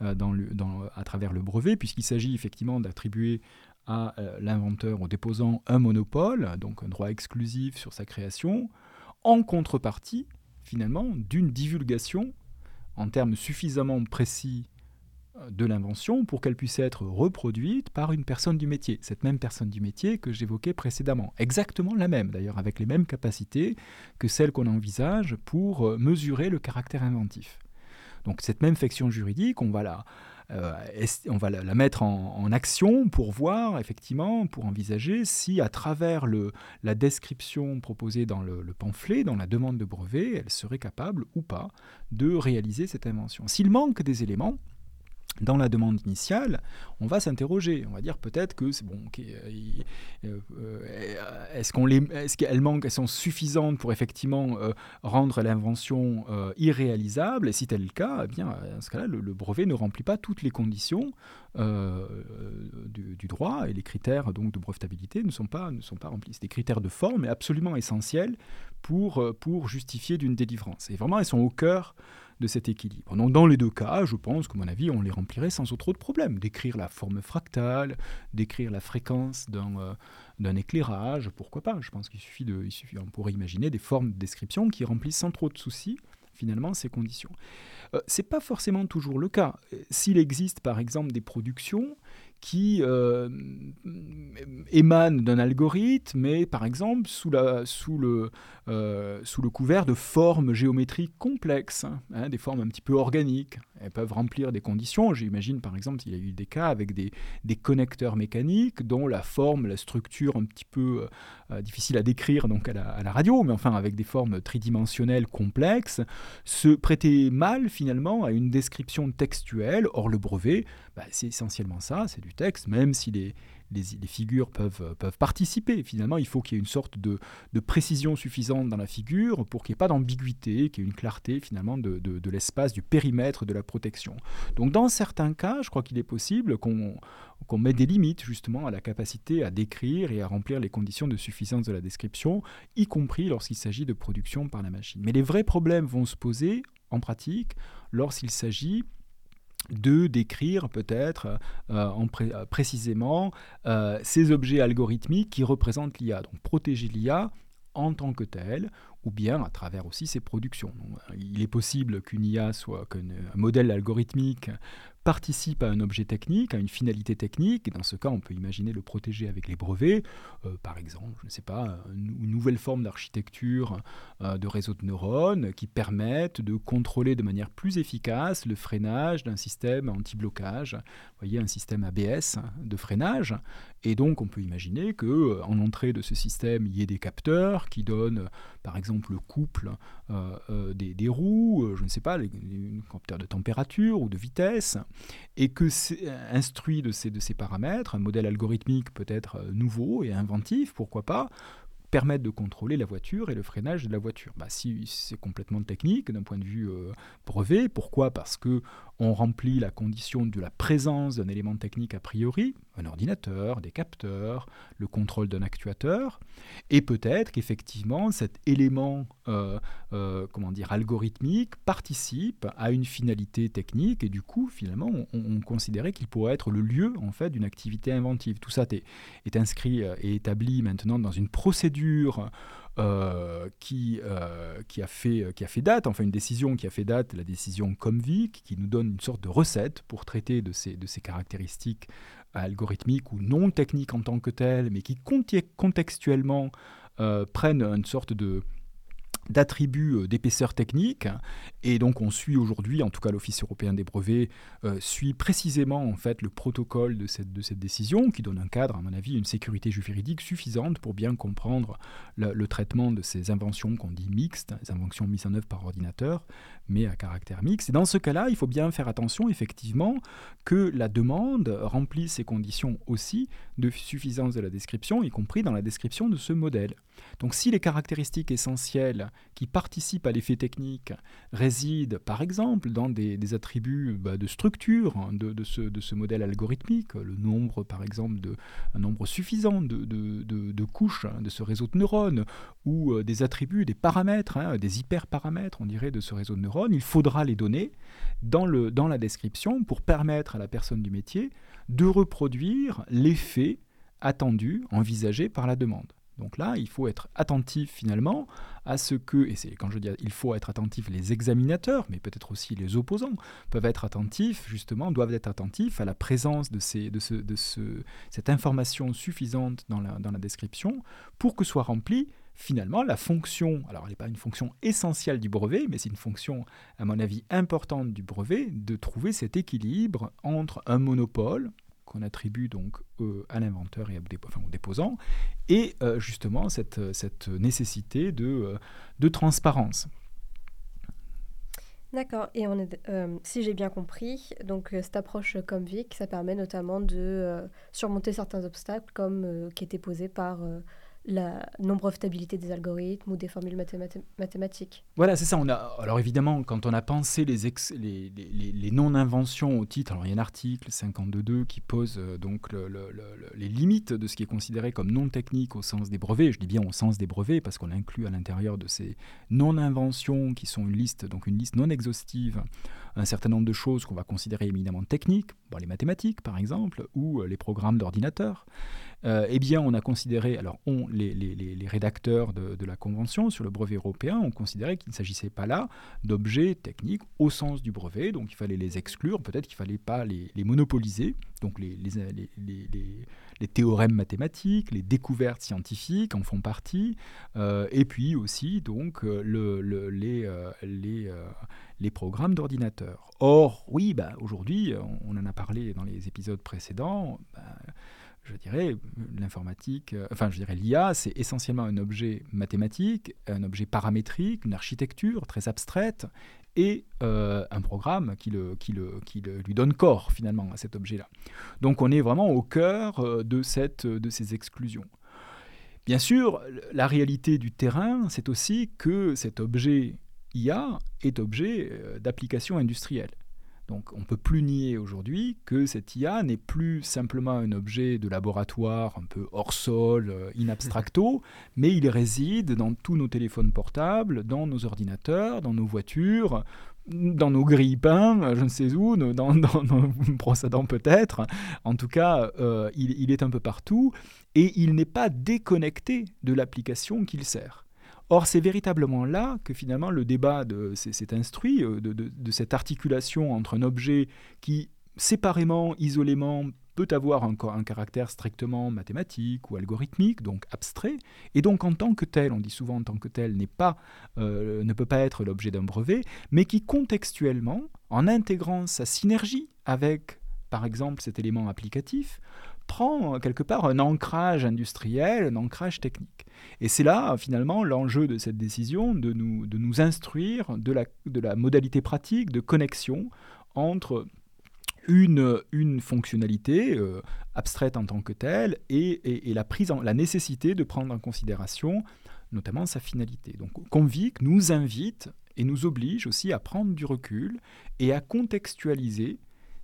à travers le brevet, puisqu'il s'agit effectivement d'attribuer à euh, l'inventeur en déposant un monopole, donc un droit exclusif sur sa création, en contrepartie, finalement, d'une divulgation en termes suffisamment précis euh, de l'invention pour qu'elle puisse être reproduite par une personne du métier, cette même personne du métier que j'évoquais précédemment. Exactement la même, d'ailleurs, avec les mêmes capacités que celles qu'on envisage pour euh, mesurer le caractère inventif. Donc cette même fiction juridique, on va la, on va la, mettre en, action pour voir, effectivement, pour envisager si à travers la description proposée dans le, pamphlet, dans la demande de brevet, elle serait capable ou pas de réaliser cette invention. S'il manque des éléments, dans la demande initiale, on va s'interroger. On va dire peut-être que c'est bon. Euh, euh, est-ce qu'on les, est-ce qu'elles manquent, elles sont suffisantes pour effectivement euh, rendre l'invention irréalisable? Et si tel est le cas, eh bien, dans ce cas-là, le, brevet ne remplit pas toutes les conditions du, du, droit et les critères donc de brevetabilité ne sont pas ne sont pas remplis. C'est des critères de forme, mais absolument essentiels pour pour justifier d'une délivrance. Et vraiment, elles sont au cœur de cet équilibre. Donc dans les deux cas, je pense que mon avis, on les remplirait sans trop de problèmes. D'écrire la forme fractale, d'écrire la fréquence euh, d'un éclairage, pourquoi pas Je pense qu'il suffit de, suffit, on pourrait imaginer des formes de description qui remplissent sans trop de soucis finalement ces conditions. Euh, Ce n'est pas forcément toujours le cas. S'il existe par exemple des productions qui euh, émane d'un algorithme, mais par exemple euh, sous le couvert de formes géométriques complexes, hein, des formes un petit peu organiques. Elles peuvent remplir des conditions. J'imagine par exemple s'il y a eu des cas avec des, des, connecteurs mécaniques dont la forme, la structure un petit peu euh, difficile à décrire donc à la, radio, mais enfin avec des formes tridimensionnelles complexes, se prêter mal finalement à une description textuelle. Or le brevet, bah, c'est essentiellement ça, c'est du texte, même si les, les, figures peuvent, peuvent participer. Finalement, il faut qu'il y ait une sorte de, de, précision suffisante dans la figure pour qu'il n'y ait pas d'ambiguïté, qu'il y ait une clarté finalement de, de, l'espace, du périmètre de la protection. Donc dans certains cas, je crois qu'il est possible qu'on qu'on mette des limites justement à la capacité à décrire et à remplir les conditions de suffisance de la description, y compris lorsqu'il s'agit de production par la machine. Mais les vrais problèmes vont se poser en pratique lorsqu'il s'agit de décrire peut-être euh, euh, précisément euh, ces objets algorithmiques qui représentent l'IA. Donc protéger l'IA en tant que telle, ou bien à travers aussi ses productions. il est possible qu'une IA soit qu'un modèle algorithmique participe à un objet technique, à une finalité technique, et dans ce cas, on peut imaginer le protéger avec les brevets, euh, par exemple, je ne sais pas, une nouvelle forme d'architecture euh, de réseau de neurones qui permettent de contrôler de manière plus efficace le freinage d'un système anti-blocage, vous voyez, un système ABS de freinage, et donc on peut imaginer que euh, en entrée de ce système, il y ait des capteurs qui donnent, par exemple, le couple des, des, roues, je ne sais pas, les, capteurs de température ou de vitesse, et que instruit de ces, de ces paramètres, un modèle algorithmique peut-être nouveau et inventif, pourquoi pas, permettre de contrôler la voiture et le freinage de la voiture. Bah, si c'est complètement technique d'un point de vue euh, brevet, pourquoi? Parce que on remplit la condition de la présence d'un élément technique a priori, un ordinateur, des capteurs, le contrôle d'un actuateur, et peut-être qu'effectivement cet élément, euh, euh, comment dire, algorithmique participe à une finalité technique, et du coup, finalement, on, considérait qu'il pourrait être le lieu en fait d'une activité inventive. Tout ça est, est inscrit et établi maintenant dans une procédure euh, qui, euh, qui, a fait, qui a fait date, enfin une décision qui a fait date, la décision Comvic, qui nous donne une sorte de recette pour traiter de ces, de ces caractéristiques algorithmiques ou non techniques en tant que telles, mais qui contextuellement euh, prennent une sorte de, d'attributs euh, d'épaisseur technique. Et donc on suit aujourd'hui, en tout cas l'Office européen des brevets, euh, suit précisément en fait le protocole de cette, décision qui donne un cadre, à mon avis, une sécurité juridique suffisante pour bien comprendre le, traitement de ces inventions qu'on dit mixtes, les inventions mises en œuvre par ordinateur, mais à caractère mixte. Et dans ce cas-là, il faut bien faire attention effectivement que la demande remplisse ces conditions aussi de suffisance de la description, y compris dans la description de ce modèle. Donc si les caractéristiques essentielles qui participent à l'effet technique résident par exemple dans des, attributs bah, de structure hein, de, ce, modèle algorithmique, le nombre par exemple de un nombre suffisant de, couches hein, de ce réseau de neurones, ou euh, des attributs, des paramètres, hein, des hyperparamètres on dirait de ce réseau de neurones, il faudra les donner dans, la description pour permettre à la personne du métier de reproduire l'effet attendu, envisagé par la demande. Donc là, il faut être attentif finalement à ce que, et c'est quand je dis il faut être attentif, les examinateurs, mais peut-être aussi les opposants, peuvent être attentifs, justement, doivent être attentifs à la présence de, cette information suffisante dans la description pour que soit remplie finalement la fonction, alors elle n'est pas une fonction essentielle du brevet, mais c'est une fonction, à mon avis, importante du brevet, de trouver cet équilibre entre un monopole, qu'on attribue donc euh, à l'inventeur et au déposant, et euh, justement cette, cette nécessité de, euh, transparence. D'accord. Et si j'ai bien compris, donc cette approche comme VIC, ça permet notamment de surmonter certains obstacles comme qui étaient posés par la non-brevetabilité des algorithmes ou des formules mathématiques. Voilà, c'est ça. On a, alors évidemment, quand on a pensé les, non-inventions au titre, alors il y a un article 52.2 qui pose euh, donc les limites de ce qui est considéré comme non technique au sens des brevets. Je dis bien au sens des brevets parce qu'on inclut à l'intérieur de ces non-inventions qui sont une liste, donc une liste non exhaustive, un certain nombre de choses qu'on va considérer éminemment techniques, les mathématiques par exemple, ou euh, les programmes d'ordinateur. Euh, eh bien, on a considéré, alors on, les, les, rédacteurs de, la Convention sur le brevet européen ont considéré qu'il ne s'agissait pas là d'objets techniques au sens du brevet, donc il fallait les exclure, peut-être qu'il ne fallait pas les, monopoliser, donc les, les, théorèmes mathématiques, les découvertes scientifiques en font partie, euh, et puis aussi donc euh, le, les, programmes d'ordinateur. Or, oui, bah, aujourd'hui, on, en a parlé dans les épisodes précédents, bah, je dirais, l'informatique, euh, enfin, je dirais l'IA, c'est essentiellement un objet mathématique, un objet paramétrique, une architecture très abstraite et euh, un programme qui, lui donne corps finalement à cet objet-là. Donc on est vraiment au cœur euh, de, cette, de ces exclusions. Bien sûr, la réalité du terrain, c'est aussi que cet objet IA est objet d'application industrielle. Donc on ne peut plus nier aujourd'hui que cette IA n'est plus simplement un objet de laboratoire un peu hors sol, euh, in abstracto, mais il réside dans tous nos téléphones portables, dans nos ordinateurs, dans nos voitures, dans nos grilles-pains, je ne sais où, dans, nos brosses à dents peut-être. En tout cas, euh, il est un peu partout et il n'est pas déconnecté de l'application qu'il sert. Or, c'est véritablement là que finalement le débat s'est instruit, euh, de, cette articulation entre un objet qui, séparément, isolément, peut avoir un, un, caractère strictement mathématique ou algorithmique, donc abstrait, et donc en tant que tel, on dit souvent en tant que tel, pas, euh, ne peut pas être l'objet d'un brevet, mais qui contextuellement, en intégrant sa synergie avec, par exemple, cet élément applicatif, prend quelque part un ancrage industriel, un ancrage technique. Et c'est là, finalement, l'enjeu de cette décision, de nous, instruire de la, modalité pratique de connexion entre une, fonctionnalité euh, abstraite en tant que telle et, et, la, prise en, la nécessité de prendre en considération notamment sa finalité. Donc Convic nous invite et nous oblige aussi à prendre du recul et à contextualiser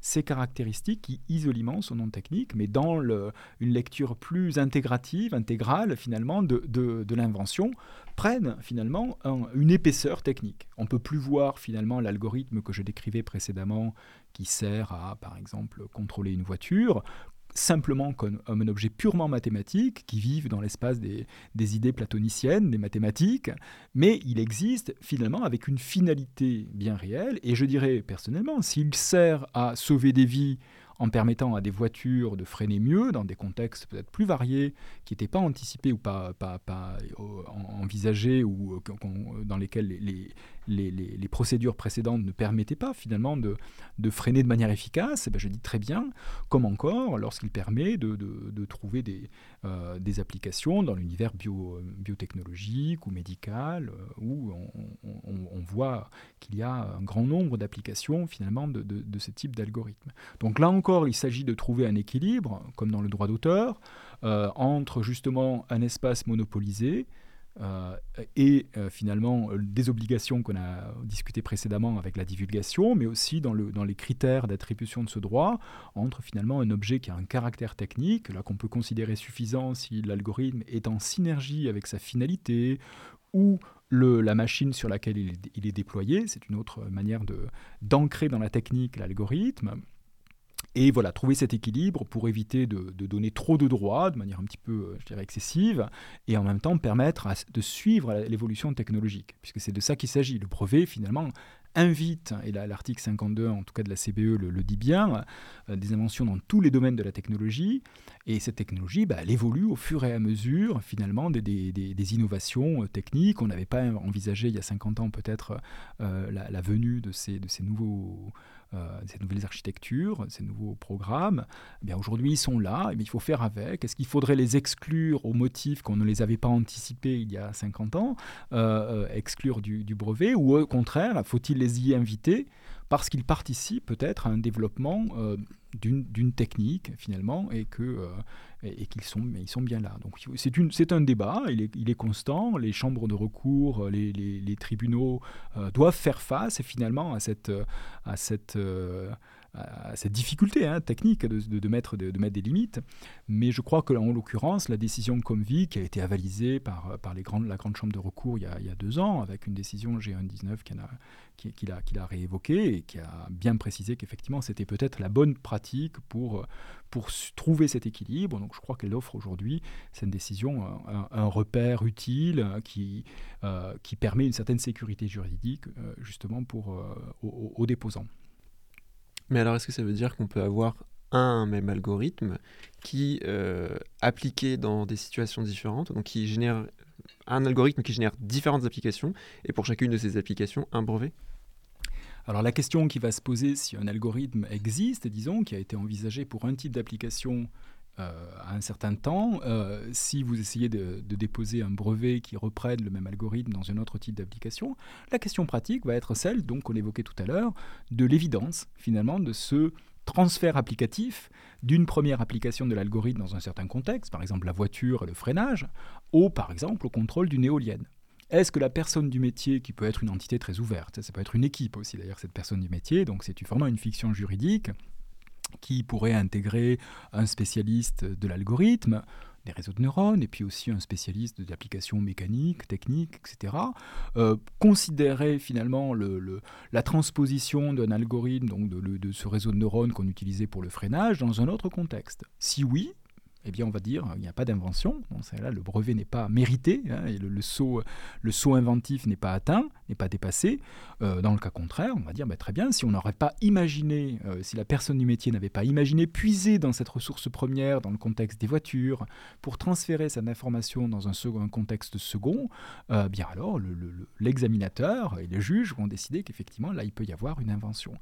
ces caractéristiques qui isolement sont non techniques, mais dans le, une lecture plus intégrative, intégrale finalement de, de, l'invention, prennent finalement une épaisseur technique. On ne peut plus voir finalement l'algorithme que je décrivais précédemment qui sert à, par exemple, contrôler une voiture, simplement comme, un objet purement mathématique qui vive dans l'espace des, idées platoniciennes, des mathématiques, mais il existe finalement avec une finalité bien réelle, et je dirais personnellement, s'il sert à sauver des vies en permettant à des voitures de freiner mieux dans des contextes peut-être plus variés, qui n'étaient pas anticipés ou pas, pas, pas euh, envisagés ou euh, dans lesquels les, les, les, procédures précédentes ne permettaient pas finalement de, de freiner de manière efficace, eh ben je dis très bien, comme encore lorsqu'il permet de, de, de trouver des, euh, des applications dans l'univers bio, biotechnologique ou médical, où on, on, on voit qu'il y a un grand nombre d'applications finalement de, de, ce type d'algorithme. Donc là encore, il s'agit de trouver un équilibre, comme dans le droit d'auteur, euh, entre justement un espace monopolisé, euh, et euh, finalement des obligations qu'on a discutées précédemment avec la divulgation, mais aussi dans, le, dans les critères d'attribution de ce droit, entre finalement un objet qui a un caractère technique, là qu'on peut considérer suffisant si l'algorithme est en synergie avec sa finalité, ou le, la machine sur laquelle il il est déployé, c'est une autre manière d'ancrer dans la technique l'algorithme. Et voilà, trouver cet équilibre pour éviter de, donner trop de droits de manière un petit peu, euh, je dirais, excessive, et en même temps permettre de suivre l'évolution technologique, puisque c'est de ça qu'il s'agit. Le brevet, finalement, invite, et l'article 52 en tout cas de la CBE le, dit bien, euh, des inventions dans tous les domaines de la technologie, et cette technologie, bah, elle évolue au fur et à mesure finalement des, innovations euh, techniques. On n'avait pas envisagé il y a 50 ans peut-être la, venue de ces nouveaux euh, ces nouvelles architectures, ces nouveaux programmes, eh bien aujourd'hui ils sont là, et il faut faire avec. Est-ce qu'il faudrait les exclure au motif qu'on ne les avait pas anticipés il y a 50 ans, euh, euh, exclure du, brevet, ou au contraire, faut-il les y inviter parce qu'ils participent peut-être à un développement d'une technique finalement et que euh, qu'ils sont ils sont bien là. Donc c'est un débat il est, constant les chambres de recours les, les, tribunaux euh, doivent faire face finalement à cette euh, à cette difficulté hein, technique de, de, mettre, de, des limites. Mais je crois que, en l'occurrence, la décision Comvi, qui a été avalisée par, les grandes, la Grande Chambre de recours il y a, deux ans, avec une décision G119 qui a, qu'il a, qu a réévoqué et qui a bien précisé qu'effectivement c'était peut-être la bonne pratique pour, trouver cet équilibre. Donc je crois qu'elle offre aujourd'hui, cette décision, un, un, repère utile qui, euh, qui permet une certaine sécurité juridique euh, justement pour, euh, aux déposants. Mais alors, est-ce que ça veut dire qu'on peut avoir un même algorithme qui, euh, appliqué dans des situations différentes, donc qui génère un algorithme qui génère différentes applications, et pour chacune de ces applications, un brevet? Alors la question qui va se poser si un algorithme existe, disons, qui a été envisagé pour un type d'application à un certain temps, euh, si vous essayez de, de, déposer un brevet qui reprenne le même algorithme dans un autre type d'application, la question pratique va être celle, donc qu'on évoquait tout à l'heure, de l'évidence finalement de ce transfert applicatif d'une première application de l'algorithme dans un certain contexte, par exemple la voiture et le freinage, au par exemple au contrôle d'une éolienne. Est-ce que la personne du métier, qui peut être une entité très ouverte, ça peut être une équipe aussi d'ailleurs, cette personne du métier, donc c'est vraiment une fiction juridique, qui pourrait intégrer un spécialiste de l'algorithme, des réseaux de neurones, et puis aussi un spécialiste d'applications mécaniques, techniques, etc., euh, considérer finalement le, le, la transposition d'un algorithme, donc de, de, ce réseau de neurones qu'on utilisait pour le freinage, dans un autre contexte Si oui, eh bien, on va dire il n'y a pas d'invention. Là, le brevet n'est pas mérité, hein, et le, le, saut, le saut inventif n'est pas atteint, n'est pas dépassé. Euh, dans le cas contraire, on va dire bah, très bien, si on n'aurait pas imaginé, euh, si la personne du métier n'avait pas imaginé puiser dans cette ressource première, dans le contexte des voitures, pour transférer cette information dans un, contexte second, euh, bien alors l'examinateur et les juges vont décider qu'effectivement, là, il peut y avoir une invention.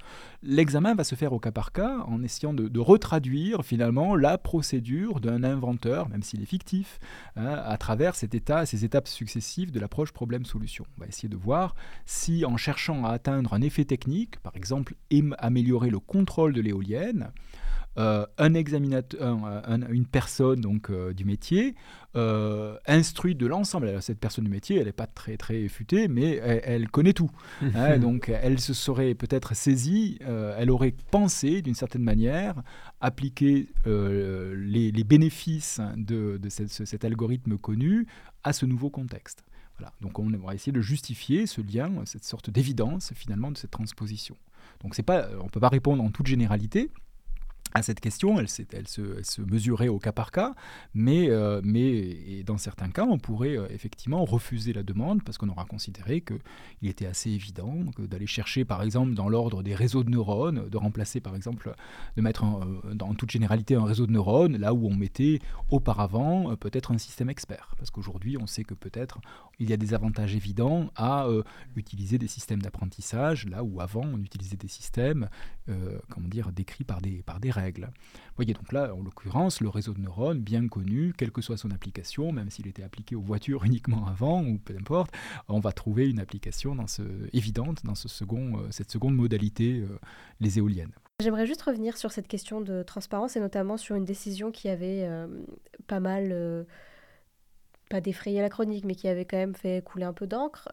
L'examen va se faire au cas par cas en essayant de, de retraduire finalement la procédure d'un inventeur, même s'il est fictif, hein, à travers cet état, ces étapes successives de l'approche problème-solution. On va essayer de voir si en cherchant à atteindre un effet technique, par exemple améliorer le contrôle de l'éolienne, euh, un examinateur, une personne donc euh, du métier, euh, instruite de l'ensemble. Cette personne du métier, elle n'est pas très très futée, mais elle, connaît tout. Hein, donc elle se serait peut-être saisie, elle aurait pensé d'une certaine manière appliquer les, bénéfices de, cet algorithme connu à ce nouveau contexte. Voilà. Donc on va essayer de justifier ce lien, cette sorte d'évidence finalement de cette transposition. Donc c'est pas, on ne peut pas répondre en toute généralité, à cette question, elle, se, mesurait au cas par cas, mais, euh, dans certains cas, on pourrait euh, effectivement refuser la demande parce qu'on aura considéré qu'il était assez évident d'aller chercher, par exemple, dans l'ordre des réseaux de neurones, de remplacer, par exemple, de mettre euh, dans toute généralité un réseau de neurones là où on mettait auparavant peut-être un système expert. Parce qu'aujourd'hui, on sait que peut-être il y a des avantages évidents à utiliser des systèmes d'apprentissage là où avant on utilisait des systèmes, comment dire, décrits par des, par des règles vous voyez, donc là, en l'occurrence, le réseau de neurones, bien connu, quelle que soit son application, même s'il était appliqué aux voitures uniquement avant, ou peu importe, on va trouver une application dans ce, évidente dans ce second, euh, cette seconde modalité, euh, les éoliennes. J'aimerais juste revenir sur cette question de transparence et notamment sur une décision qui avait euh, pas mal pas défrayé la chronique, mais qui avait quand même fait couler un peu d'encre,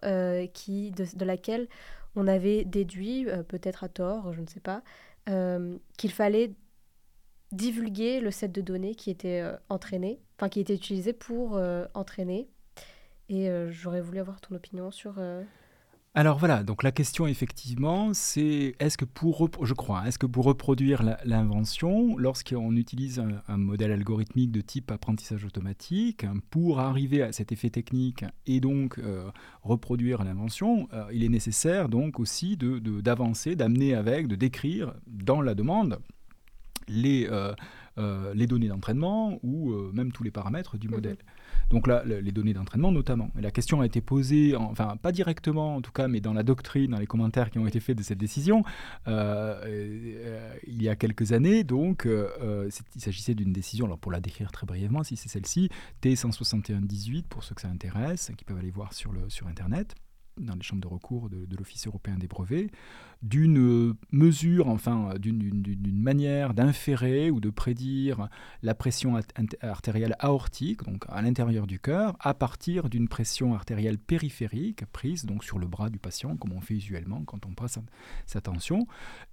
qui de, de, laquelle on avait déduit, peut-être à tort, je ne sais pas, qu'il fallait divulguer le set de données qui était euh, entraîné, enfin qui était utilisé pour euh, entraîner. Et euh, j'aurais voulu avoir ton opinion sur. Alors voilà, donc la question effectivement, c'est est-ce que pour, je crois, est-ce que pour reproduire l'invention, lorsqu'on utilise un, modèle algorithmique de type apprentissage automatique, pour arriver à cet effet technique et donc reproduire l'invention, il est nécessaire donc aussi d'avancer, de, d'amener avec, de décrire dans la demande les, euh, euh, les données d'entraînement ou euh, même tous les paramètres du mhm. modèle. Donc là, les données d'entraînement notamment. Et la question a été posée, enfin pas directement en tout cas, mais dans la doctrine, dans les commentaires qui ont été faits de cette décision, il y a quelques années. Donc il s'agissait d'une décision, alors pour la décrire très brièvement, si c'est celle-ci, T161-18 pour ceux que ça intéresse, qui peuvent aller voir sur, le, sur Internet dans les chambres de recours de, de l'Office européen des brevets, d'une mesure, enfin d'une manière d'inférer ou de prédire la pression artérielle aortique, donc à l'intérieur du cœur, à partir d'une pression artérielle périphérique prise donc sur le bras du patient, comme on fait usuellement quand on presse sa, tension.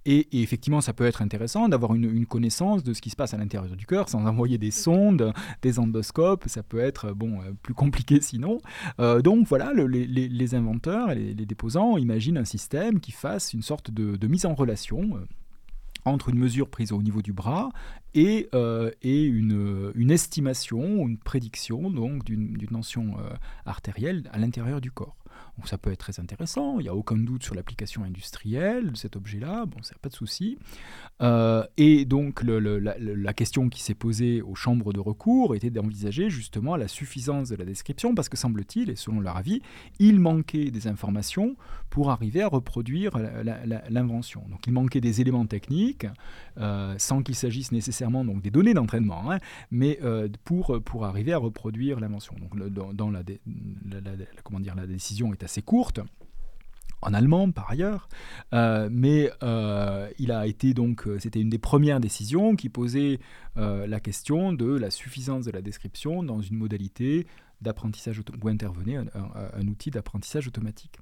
Et, effectivement, ça peut être intéressant d'avoir une, connaissance de ce qui se passe à l'intérieur du cœur sans envoyer des sondes, des endoscopes. Ça peut être bon euh, plus compliqué sinon. Euh, donc voilà, les, inventeurs et les, les déposants imaginent un système qui fasse une sorte de, mise en relation euh, entre une mesure prise au niveau du bras et, euh, et une, estimation, une prédiction donc d'une tension euh, artérielle à l'intérieur du corps. Donc ça peut être très intéressant, il n'y a aucun doute sur l'application industrielle de cet objet-là, bon, ça pas de souci. Euh, et donc la, question qui s'est posée aux chambres de recours était d'envisager justement la suffisance de la description, parce que semble-t-il, et selon leur avis, il manquait des informations pour arriver à reproduire l'invention. Donc il manquait des éléments techniques, euh, sans qu'il s'agisse nécessairement donc, des données d'entraînement, hein, mais euh, pour, pour arriver à reproduire l'invention. Donc dans, dans la, comment dire, la décision est assez courte en allemand par ailleurs, euh, mais euh, il a été donc, euh, c'était une des premières décisions qui posait la question de la suffisance de la description dans une modalité d'apprentissage où intervenait un outil d'apprentissage automatique.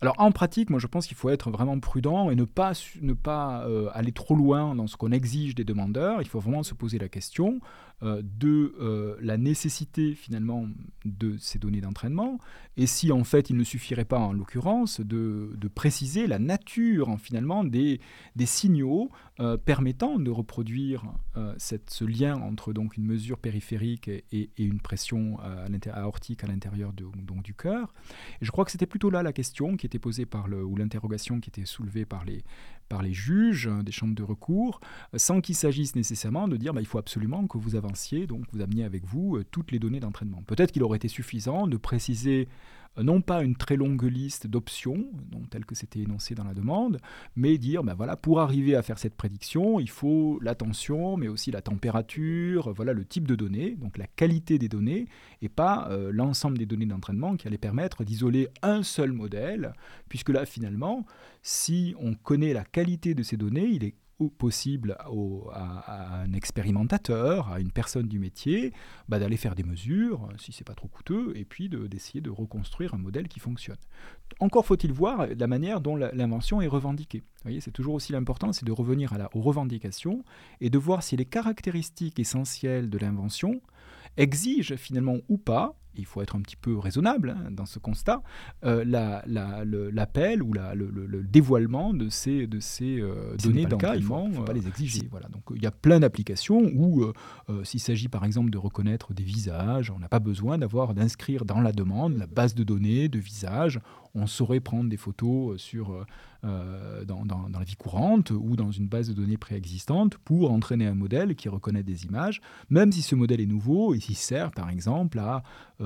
Alors en pratique, moi je pense qu'il faut être vraiment prudent et ne pas, aller trop loin dans ce qu'on exige des demandeurs. Il faut vraiment se poser la question de euh, la nécessité finalement de ces données d'entraînement et si en fait il ne suffirait pas en l'occurrence de, préciser la nature finalement des, des signaux permettant de reproduire cette, ce lien entre donc une mesure périphérique et, une pression aortique à l'intérieur du cœur. Je crois que c'était plutôt là la question qui était posée par le, ou l'interrogation qui était soulevée par les, par les juges euh, des chambres de recours, euh, sans qu'il s'agisse nécessairement de dire bah, il faut absolument que vous avanciez, donc vous ameniez avec vous euh, toutes les données d'entraînement. Peut-être qu'il aurait été suffisant de préciser non pas une très longue liste d'options, telles que c'était énoncé dans la demande, mais dire, ben voilà, pour arriver à faire cette prédiction, il faut l'attention, mais aussi la température, voilà le type de données, donc la qualité des données, et pas euh, l'ensemble des données d'entraînement qui allait permettre d'isoler un seul modèle, puisque là, finalement, si on connaît la qualité de ces données, il est possible à, un expérimentateur, à une personne du métier, bah, d'aller faire des mesures, si c'est pas trop coûteux, et puis d'essayer de, reconstruire un modèle qui fonctionne. Encore faut-il voir la manière dont l'invention est revendiquée. Vous voyez, c'est toujours aussi l'important, c'est de revenir à la, aux revendications et de voir si les caractéristiques essentielles de l'invention exigent finalement ou pas il faut être un petit peu raisonnable hein, dans ce constat, euh, l'appel ou le, dévoilement de ces, de ces euh, données d'entraînement, il ne faut, pas les exiger. Voilà. Donc il y a plein d'applications où, euh, s'il s'agit par exemple de reconnaître des visages, on n'a pas besoin d'avoir d'inscrire dans la demande la base de données de visages. On saurait prendre des photos sur, dans, dans, la vie courante ou dans une base de données préexistante pour entraîner un modèle qui reconnaît des images, même si ce modèle est nouveau et s'il sert par exemple à euh,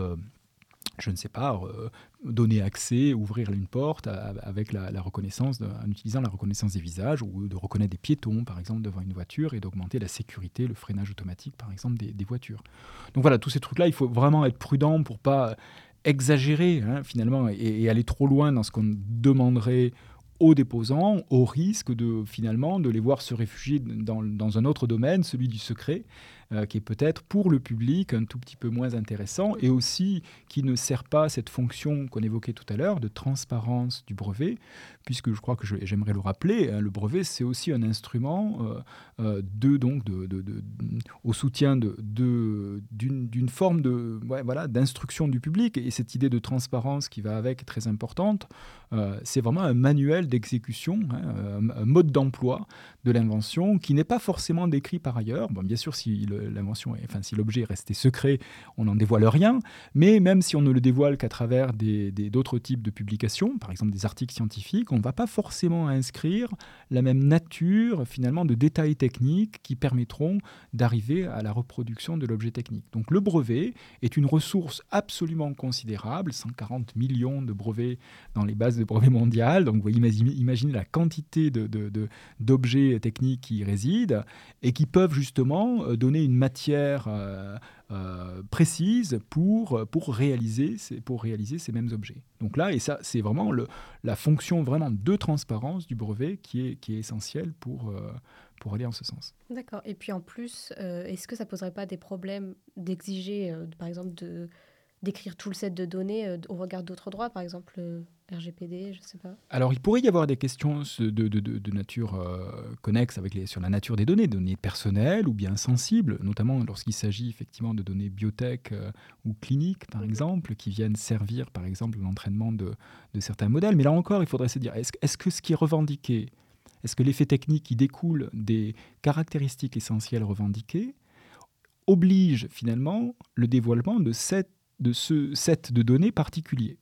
je ne sais pas, euh, donner accès, ouvrir une porte avec la, reconnaissance, en utilisant la reconnaissance des visages ou de reconnaître des piétons, par exemple, devant une voiture et d'augmenter la sécurité, le freinage automatique, par exemple, des, voitures. Donc voilà, tous ces trucs-là, il faut vraiment être prudent pour pas exagérer, hein, finalement, et, aller trop loin dans ce qu'on demanderait aux déposants, au risque de finalement de les voir se réfugier dans un autre domaine, celui du secret, euh, qui est peut-être pour le public un tout petit peu moins intéressant et aussi qui ne sert pas cette fonction qu'on évoquait tout à l'heure de transparence du brevet, puisque je crois que j'aimerais le rappeler, hein, le brevet c'est aussi un instrument euh, euh, de, donc, de, de, au soutien d'une forme de, voilà, d'instruction du public et cette idée de transparence qui va avec est très importante. c'est vraiment un manuel d'exécution, hein, un, mode d'emploi de l'invention qui n'est pas forcément décrit par ailleurs. Bon, bien sûr, si l'invention, enfin si l'objet est resté secret, on n'en dévoile rien. Mais même si on ne le dévoile qu'à travers d'autres types de publications, par exemple des articles scientifiques, on ne va pas forcément inscrire la même nature finalement de détails techniques qui permettront d'arriver à la reproduction de l'objet technique. Donc le brevet est une ressource absolument considérable, 140 millions de brevets dans les bases de brevets mondiales. Donc vous imaginez la quantité d'objets de, techniques qui y résident et qui peuvent justement euh, donner une matière euh, euh, précise pour, pour, réaliser ces, pour réaliser ces mêmes objets. Donc là, et ça, c'est vraiment la fonction vraiment de transparence du brevet qui est, qui est essentielle pour, euh, pour aller en ce sens. D'accord. Et puis en plus, est-ce que ça poserait pas des problèmes d'exiger, par exemple, de d'écrire tout le set de données au regard d'autres droits, par exemple RGPD, je ne sais pas. Alors, il pourrait y avoir des questions de, de, de, nature euh, connexe avec les, sur la nature des données, données personnelles ou bien sensibles, notamment lorsqu'il s'agit effectivement de données biotech euh, ou cliniques, par mhm. exemple, qui viennent servir, par exemple, l'entraînement de, certains modèles. Mais là encore, il faudrait se dire, est-ce est que ce qui est revendiqué, est-ce que l'effet technique qui découle des caractéristiques essentielles revendiquées oblige finalement le dévoilement de, cette, de ce set de données particulier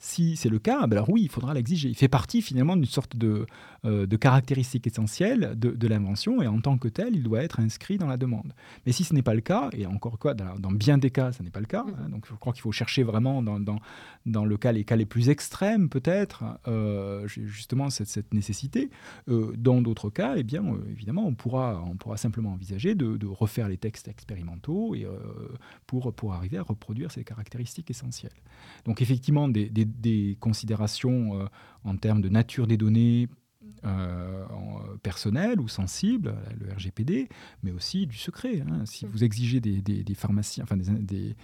si c'est le cas, ben alors oui, il faudra l'exiger. Il fait partie finalement d'une sorte de, euh, de caractéristique essentielle de, l'invention et en tant que tel, il doit être inscrit dans la demande. Mais si ce n'est pas le cas, et encore quoi, dans, bien des cas, ce n'est pas le cas, hein, donc je crois qu'il faut chercher vraiment dans, dans, dans, le cas, les cas les plus extrêmes peut-être, euh, justement cette, cette nécessité. Euh, dans d'autres cas, eh bien, évidemment, on pourra, on pourra simplement envisager de, de refaire les textes expérimentaux et, pour, pour arriver à reproduire ces caractéristiques essentielles. Donc effectivement, des des considérations euh, en termes de nature des données euh, personnelles ou sensibles, le RGPD, mais aussi du secret. Hein. Si mmh. vous exigez des, des, pharmaciens, enfin des,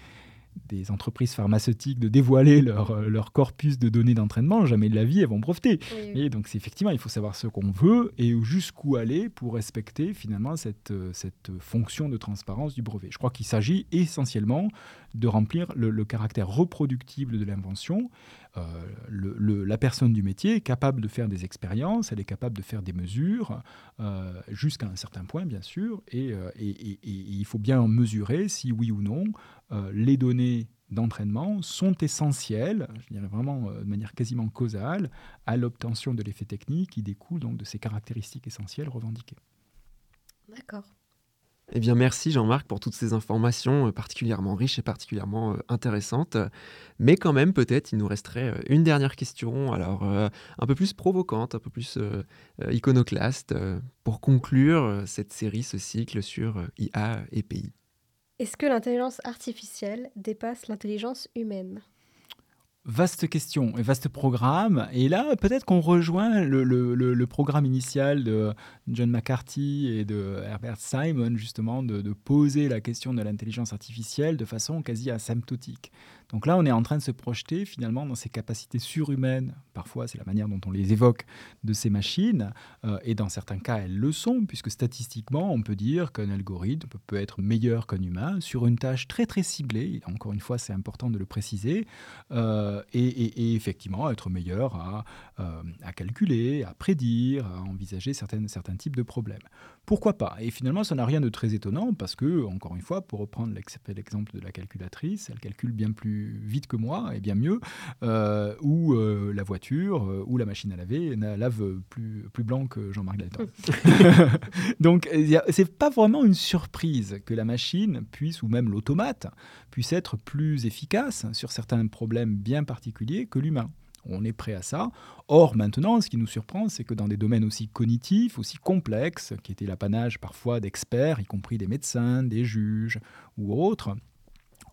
des entreprises pharmaceutiques de dévoiler leur, euh, leur corpus de données d'entraînement, jamais de la vie elles vont breveter. Et donc c'est effectivement, il faut savoir ce qu'on veut et jusqu'où aller pour respecter finalement cette, euh, cette fonction de transparence du brevet. Je crois qu'il s'agit essentiellement de remplir le, caractère reproductible de l'invention. Euh, la personne du métier est capable de faire des expériences, elle est capable de faire des mesures, jusqu'à un certain point bien sûr, et, et, et, il faut bien mesurer si oui ou non euh, les données d'entraînement sont essentielles, je dirais vraiment euh, de manière quasiment causale, à l'obtention de l'effet technique qui découle donc de ces caractéristiques essentielles revendiquées. D'accord. Eh bien, merci Jean-Marc pour toutes ces informations euh, particulièrement riches et particulièrement euh, intéressantes. Mais quand même, peut-être, il nous resterait euh, une dernière question, alors un peu plus provocante, un peu plus iconoclaste, pour conclure cette série, ce cycle sur IA et pays. Est-ce que l'intelligence artificielle dépasse l'intelligence humaine? Vaste question et vaste programme. Et là, peut-être qu'on rejoint le, programme initial de John McCarthy et de Herbert Simon, justement, de poser la question de l'intelligence artificielle de façon quasi asymptotique. Donc là, on est en train de se projeter finalement dans ces capacités surhumaines. Parfois, c'est la manière dont on les évoque de ces machines. Euh, et dans certains cas, elles le sont, puisque statistiquement, on peut dire qu'un algorithme peut être meilleur qu'un humain sur une tâche très très ciblée. encore une fois, c'est important de le préciser. Euh, et, effectivement, être meilleur à, euh, à, calculer, à prédire, à envisager certains types de problèmes. Pourquoi pas? Et finalement, ça n'a rien de très étonnant parce que, encore une fois, pour reprendre l'exemple de la calculatrice, elle calcule bien plus vite que moi et bien mieux, euh, ou euh, la voiture, euh, ou la machine à laver lave plus, plus blanc que Jean-Marc Dalton. Donc, c'est pas vraiment une surprise que la machine puisse, ou même l'automate, puisse être plus efficace sur certains problèmes bien particuliers que l'humain on est prêt à ça. Or, maintenant, ce qui nous surprend, c'est que dans des domaines aussi cognitifs, aussi complexes, qui étaient l'apanage parfois d'experts, y compris des médecins, des juges ou autres,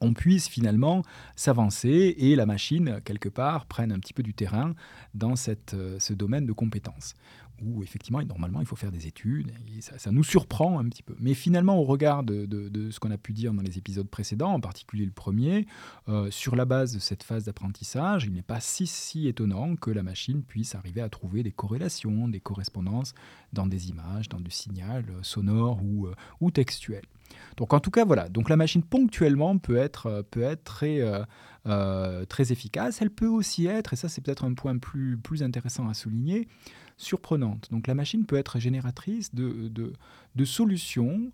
on puisse finalement s'avancer et la machine, quelque part, prenne un petit peu du terrain dans cette, euh, ce domaine de compétences où effectivement, normalement, il faut faire des études, et ça, nous surprend un petit peu. Mais finalement, au regard de, ce qu'on a pu dire dans les épisodes précédents, en particulier le premier, euh, sur la base de cette phase d'apprentissage, il n'est pas si, si étonnant que la machine puisse arriver à trouver des corrélations, des correspondances dans des images, dans du signal euh, sonore ou, ou textuel. Donc en tout cas, voilà. Donc la machine ponctuellement peut être, peut être très, très efficace. Elle peut aussi être, et ça c'est peut-être un point plus, plus intéressant à souligner, surprenante. Donc la machine peut être génératrice de, de, solutions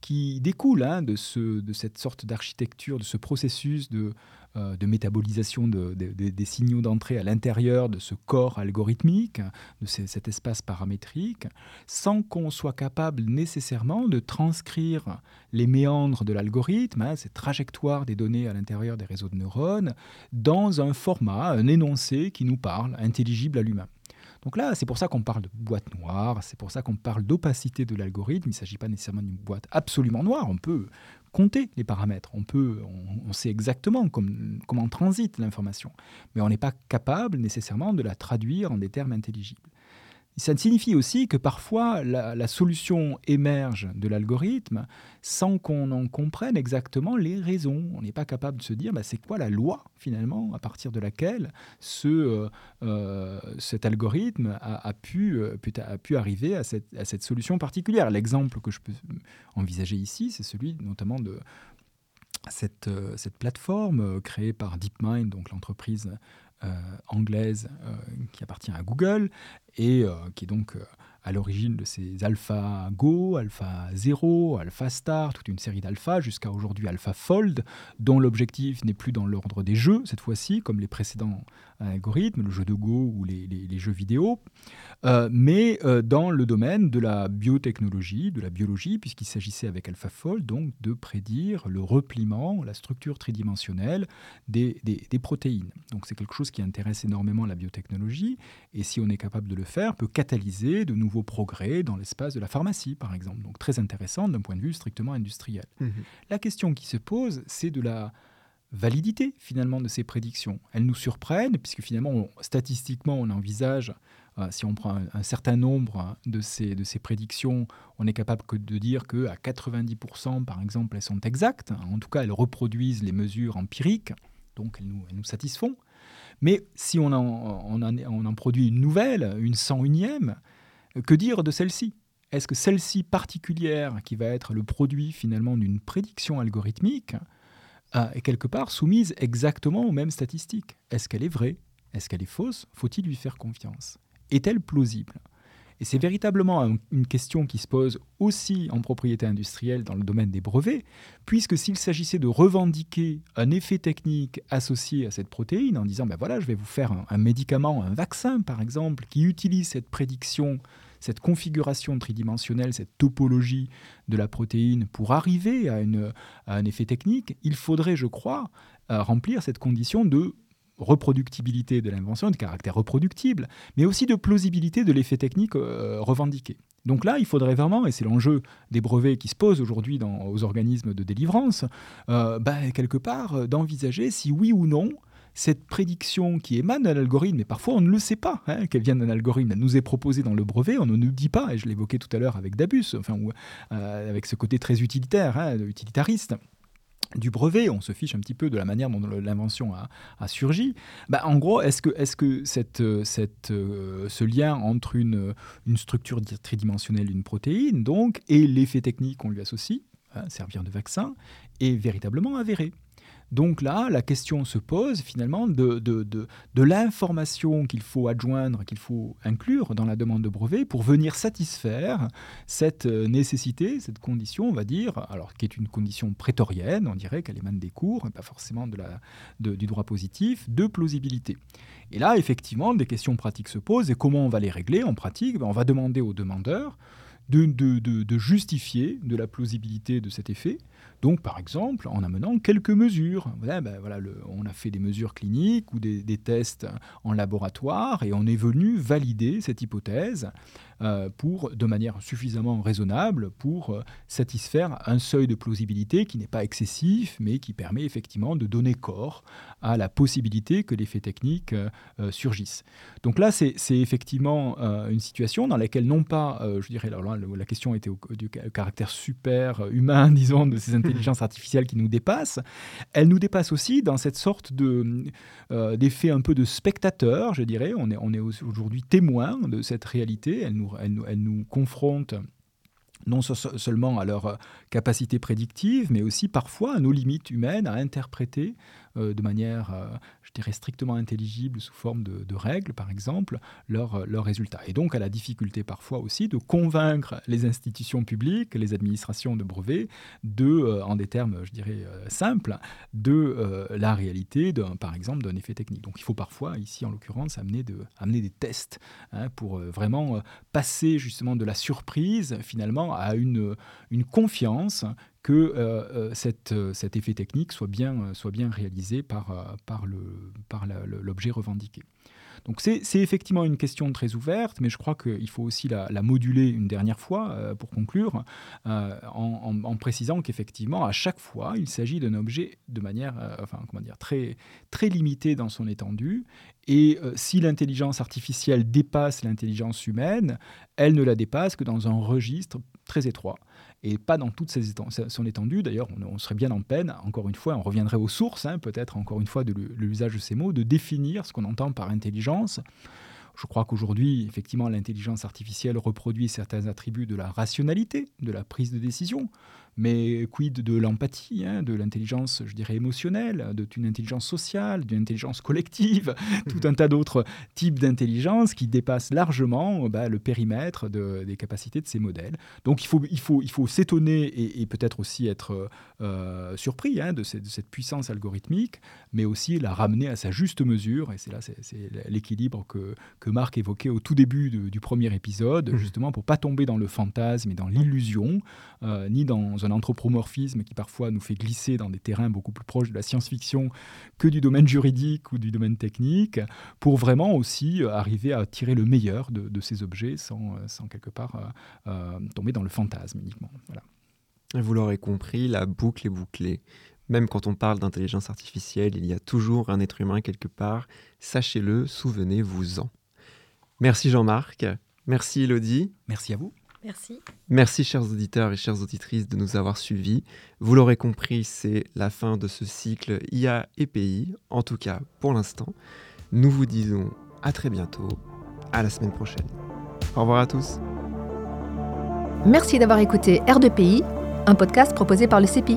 qui découlent hein, de, ce, de cette sorte d'architecture, de ce processus de, euh, métabolisation des signaux d'entrée à l'intérieur de ce corps algorithmique, de cet espace paramétrique, sans qu'on soit capable nécessairement de transcrire les méandres de l'algorithme, hein, cette trajectoire des données à l'intérieur des réseaux de neurones, dans un format, un énoncé qui nous parle, intelligible à l'humain. Donc là, c'est pour ça qu'on parle de boîte noire, c'est pour ça qu'on parle d'opacité de l'algorithme. Il ne s'agit pas nécessairement d'une boîte absolument noire. On peut compter les paramètres, on, peut, on, sait exactement comment transite l'information, mais on n'est pas capable nécessairement de la traduire en des termes intelligibles. Ça signifie aussi que parfois la, solution émerge de l'algorithme sans qu'on en comprenne exactement les raisons. On n'est pas capable de se dire bah, c'est quoi la loi finalement à partir de laquelle ce, euh, euh, cet algorithme a, pu, euh, a pu arriver à cette, à cette solution particulière. L'exemple que je peux envisager ici, c'est celui notamment de cette, cette plateforme créée par DeepMind, donc l'entreprise anglaise euh, qui appartient à Google et euh, qui est donc à l'origine de ces Alpha Go, Alpha Zero, Alpha Star, toute une série d'alpha, jusqu'à aujourd'hui Alpha Fold, dont l'objectif n'est plus dans l'ordre des jeux, cette fois-ci, comme les précédents algorithmes, le jeu de Go ou les, les jeux vidéo, euh, mais euh, dans le domaine de la biotechnologie, de la biologie, puisqu'il s'agissait avec AlphaFold donc de prédire le repliement, la structure tridimensionnelle des, des, protéines. Donc c'est quelque chose qui intéresse énormément la biotechnologie, et si on est capable de le faire, peut catalyser de nouveaux progrès dans l'espace de la pharmacie, par exemple. Donc très intéressant d'un point de vue strictement industriel. Mmh la question qui se pose, c'est de la validité finalement de ces prédictions. Elles nous surprennent puisque finalement, statistiquement, on envisage euh, si on prend un, certain nombre de ces, de ces prédictions, on est capable que de dire qu'à 90%, par exemple, elles sont exactes. En tout cas, elles reproduisent les mesures empiriques, donc elles nous, elles nous satisfont. Mais si on en, on, en, on en, produit une nouvelle, une 101e, que dire de celle-ci? Est-ce que celle-ci particulière, qui va être le produit finalement d'une prédiction algorithmique, est quelque part soumise exactement aux mêmes statistiques. Est-ce qu'elle est vraie? Est-ce qu'elle est fausse? Faut-il lui faire confiance? Est-elle plausible? Et c'est véritablement une question qui se pose aussi en propriété industrielle dans le domaine des brevets, puisque s'il s'agissait de revendiquer un effet technique associé à cette protéine en disant, ben voilà, je vais vous faire un, médicament, un vaccin par exemple, qui utilise cette prédiction cette configuration tridimensionnelle, cette topologie de la protéine pour arriver à, un effet technique, il faudrait, je crois, euh, remplir cette condition de reproductibilité de l'invention, de caractère reproductible, mais aussi de plausibilité de l'effet technique euh, revendiqué. Donc là, il faudrait vraiment, et c'est l'enjeu des brevets qui se posent aujourd'hui aux organismes de délivrance, euh, bah, quelque part d'envisager si oui ou non cette prédiction qui émane d'un algorithme, mais parfois on ne le sait pas hein, qu'elle vient d'un algorithme, elle nous est proposée dans le brevet, on ne nous dit pas, et je l'évoquais tout à l'heure avec Dabus, enfin, ou, avec ce côté très utilitaire, hein, utilitariste du brevet, on se fiche un petit peu de la manière dont l'invention a, surgi. Bah, en gros, est-ce que, euh, ce lien entre une, une structure tridimensionnelle d'une protéine donc, et l'effet technique qu'on lui associe, hein, servir de vaccin, est véritablement avéré? Donc là, la question se pose finalement de, l'information qu'il faut adjoindre, qu'il faut inclure dans la demande de brevet pour venir satisfaire cette euh, nécessité, cette condition, on va dire, alors qui est une condition prétorienne, on dirait qu'elle émane des cours, pas forcément du droit positif, de plausibilité. Et là, effectivement, des questions pratiques se posent, et comment on va les régler en pratique? Ben, On va demander aux demandeurs de, de, justifier de la plausibilité de cet effet, donc, par exemple, en amenant quelques mesures. Ben, on a fait des mesures cliniques ou des, tests en laboratoire et on est venu valider cette hypothèse pour, de manière suffisamment raisonnable pour euh, satisfaire un seuil de plausibilité qui n'est pas excessif, mais qui permet effectivement de donner corps à la possibilité que l'effet technique euh, surgisse. Donc là, c'est effectivement une situation dans laquelle non pas, je dirais, alors là, la question était du caractère super humain, disons, de ces intelligence artificielle qui nous dépasse, elle nous dépasse aussi dans cette sorte de, euh, d'effet un peu de spectateur, je dirais. On est, on est aujourd'hui témoin de cette réalité. Elle nous, elle, elle nous confronte non seulement à leur capacité prédictive, mais aussi parfois à nos limites humaines à interpréter euh, de manière, euh, je dirais, strictement intelligible sous forme de, règles, par exemple, leurs euh, résultats. Et donc à la difficulté parfois aussi de convaincre les institutions publiques, les administrations de brevets, de, en des termes, je dirais, simples, de la réalité, par exemple, d'un effet technique. Donc il faut parfois, ici en l'occurrence, amener, de, amener des tests hein, pour vraiment passer justement de la surprise finalement à une confiance que euh, euh, euh, cet effet technique soit bien, soit bien réalisé par, par l'objet par revendiqué. Donc c'est effectivement une question très ouverte, mais je crois qu'il faut aussi la, moduler une dernière fois pour conclure, en, précisant qu'effectivement, à chaque fois, il s'agit d'un objet de manière enfin, comment dire, très, très limitée dans son étendue. Et si l'intelligence artificielle dépasse l'intelligence humaine, elle ne la dépasse que dans un registre très étroit et pas dans toute son étendue. D'ailleurs, on, serait bien en peine, encore une fois, on reviendrait aux sources, hein, peut-être encore une fois, de l'usage de ces mots, de définir ce qu'on entend par intelligence. Je crois qu'aujourd'hui, effectivement, l'intelligence artificielle reproduit certains attributs de la rationalité, de la prise de décision, mais quid de l'empathie, hein, de l'intelligence, je dirais, émotionnelle, d'une intelligence sociale, d'une intelligence collective, tout un tas d'autres types d'intelligence qui dépassent largement bah, le périmètre des capacités de ces modèles. Donc il faut, il faut, il faut s'étonner et, peut-être aussi être euh, surpris hein, de, cette, puissance algorithmique, mais aussi la ramener à sa juste mesure. Et c'est là c'est, l'équilibre que, que Marc évoquait au tout début du premier épisode, mmh. justement pour pas tomber dans le fantasme et dans l'illusion, euh, ni dans un anthropomorphisme qui parfois nous fait glisser dans des terrains beaucoup plus proches de la science-fiction que du domaine juridique ou du domaine technique, pour vraiment aussi euh, arriver à tirer le meilleur de, ces objets sans, euh, sans quelque part euh, tomber dans le fantasme uniquement. Voilà. Vous l'aurez compris, la boucle est bouclée. Même quand on parle d'intelligence artificielle, il y a toujours un être humain quelque part. Sachez-le, souvenez-vous-en. Merci Jean-Marc. Merci Elodie. Merci à vous. Merci. Merci chers auditeurs et chères auditrices de nous avoir suivis. Vous l'aurez compris, c'est la fin de ce cycle IA et pays, en tout cas pour l'instant. Nous vous disons à très bientôt, à la semaine prochaine. Au revoir à tous. Merci d'avoir écouté R2PI, un podcast proposé par le CEPI.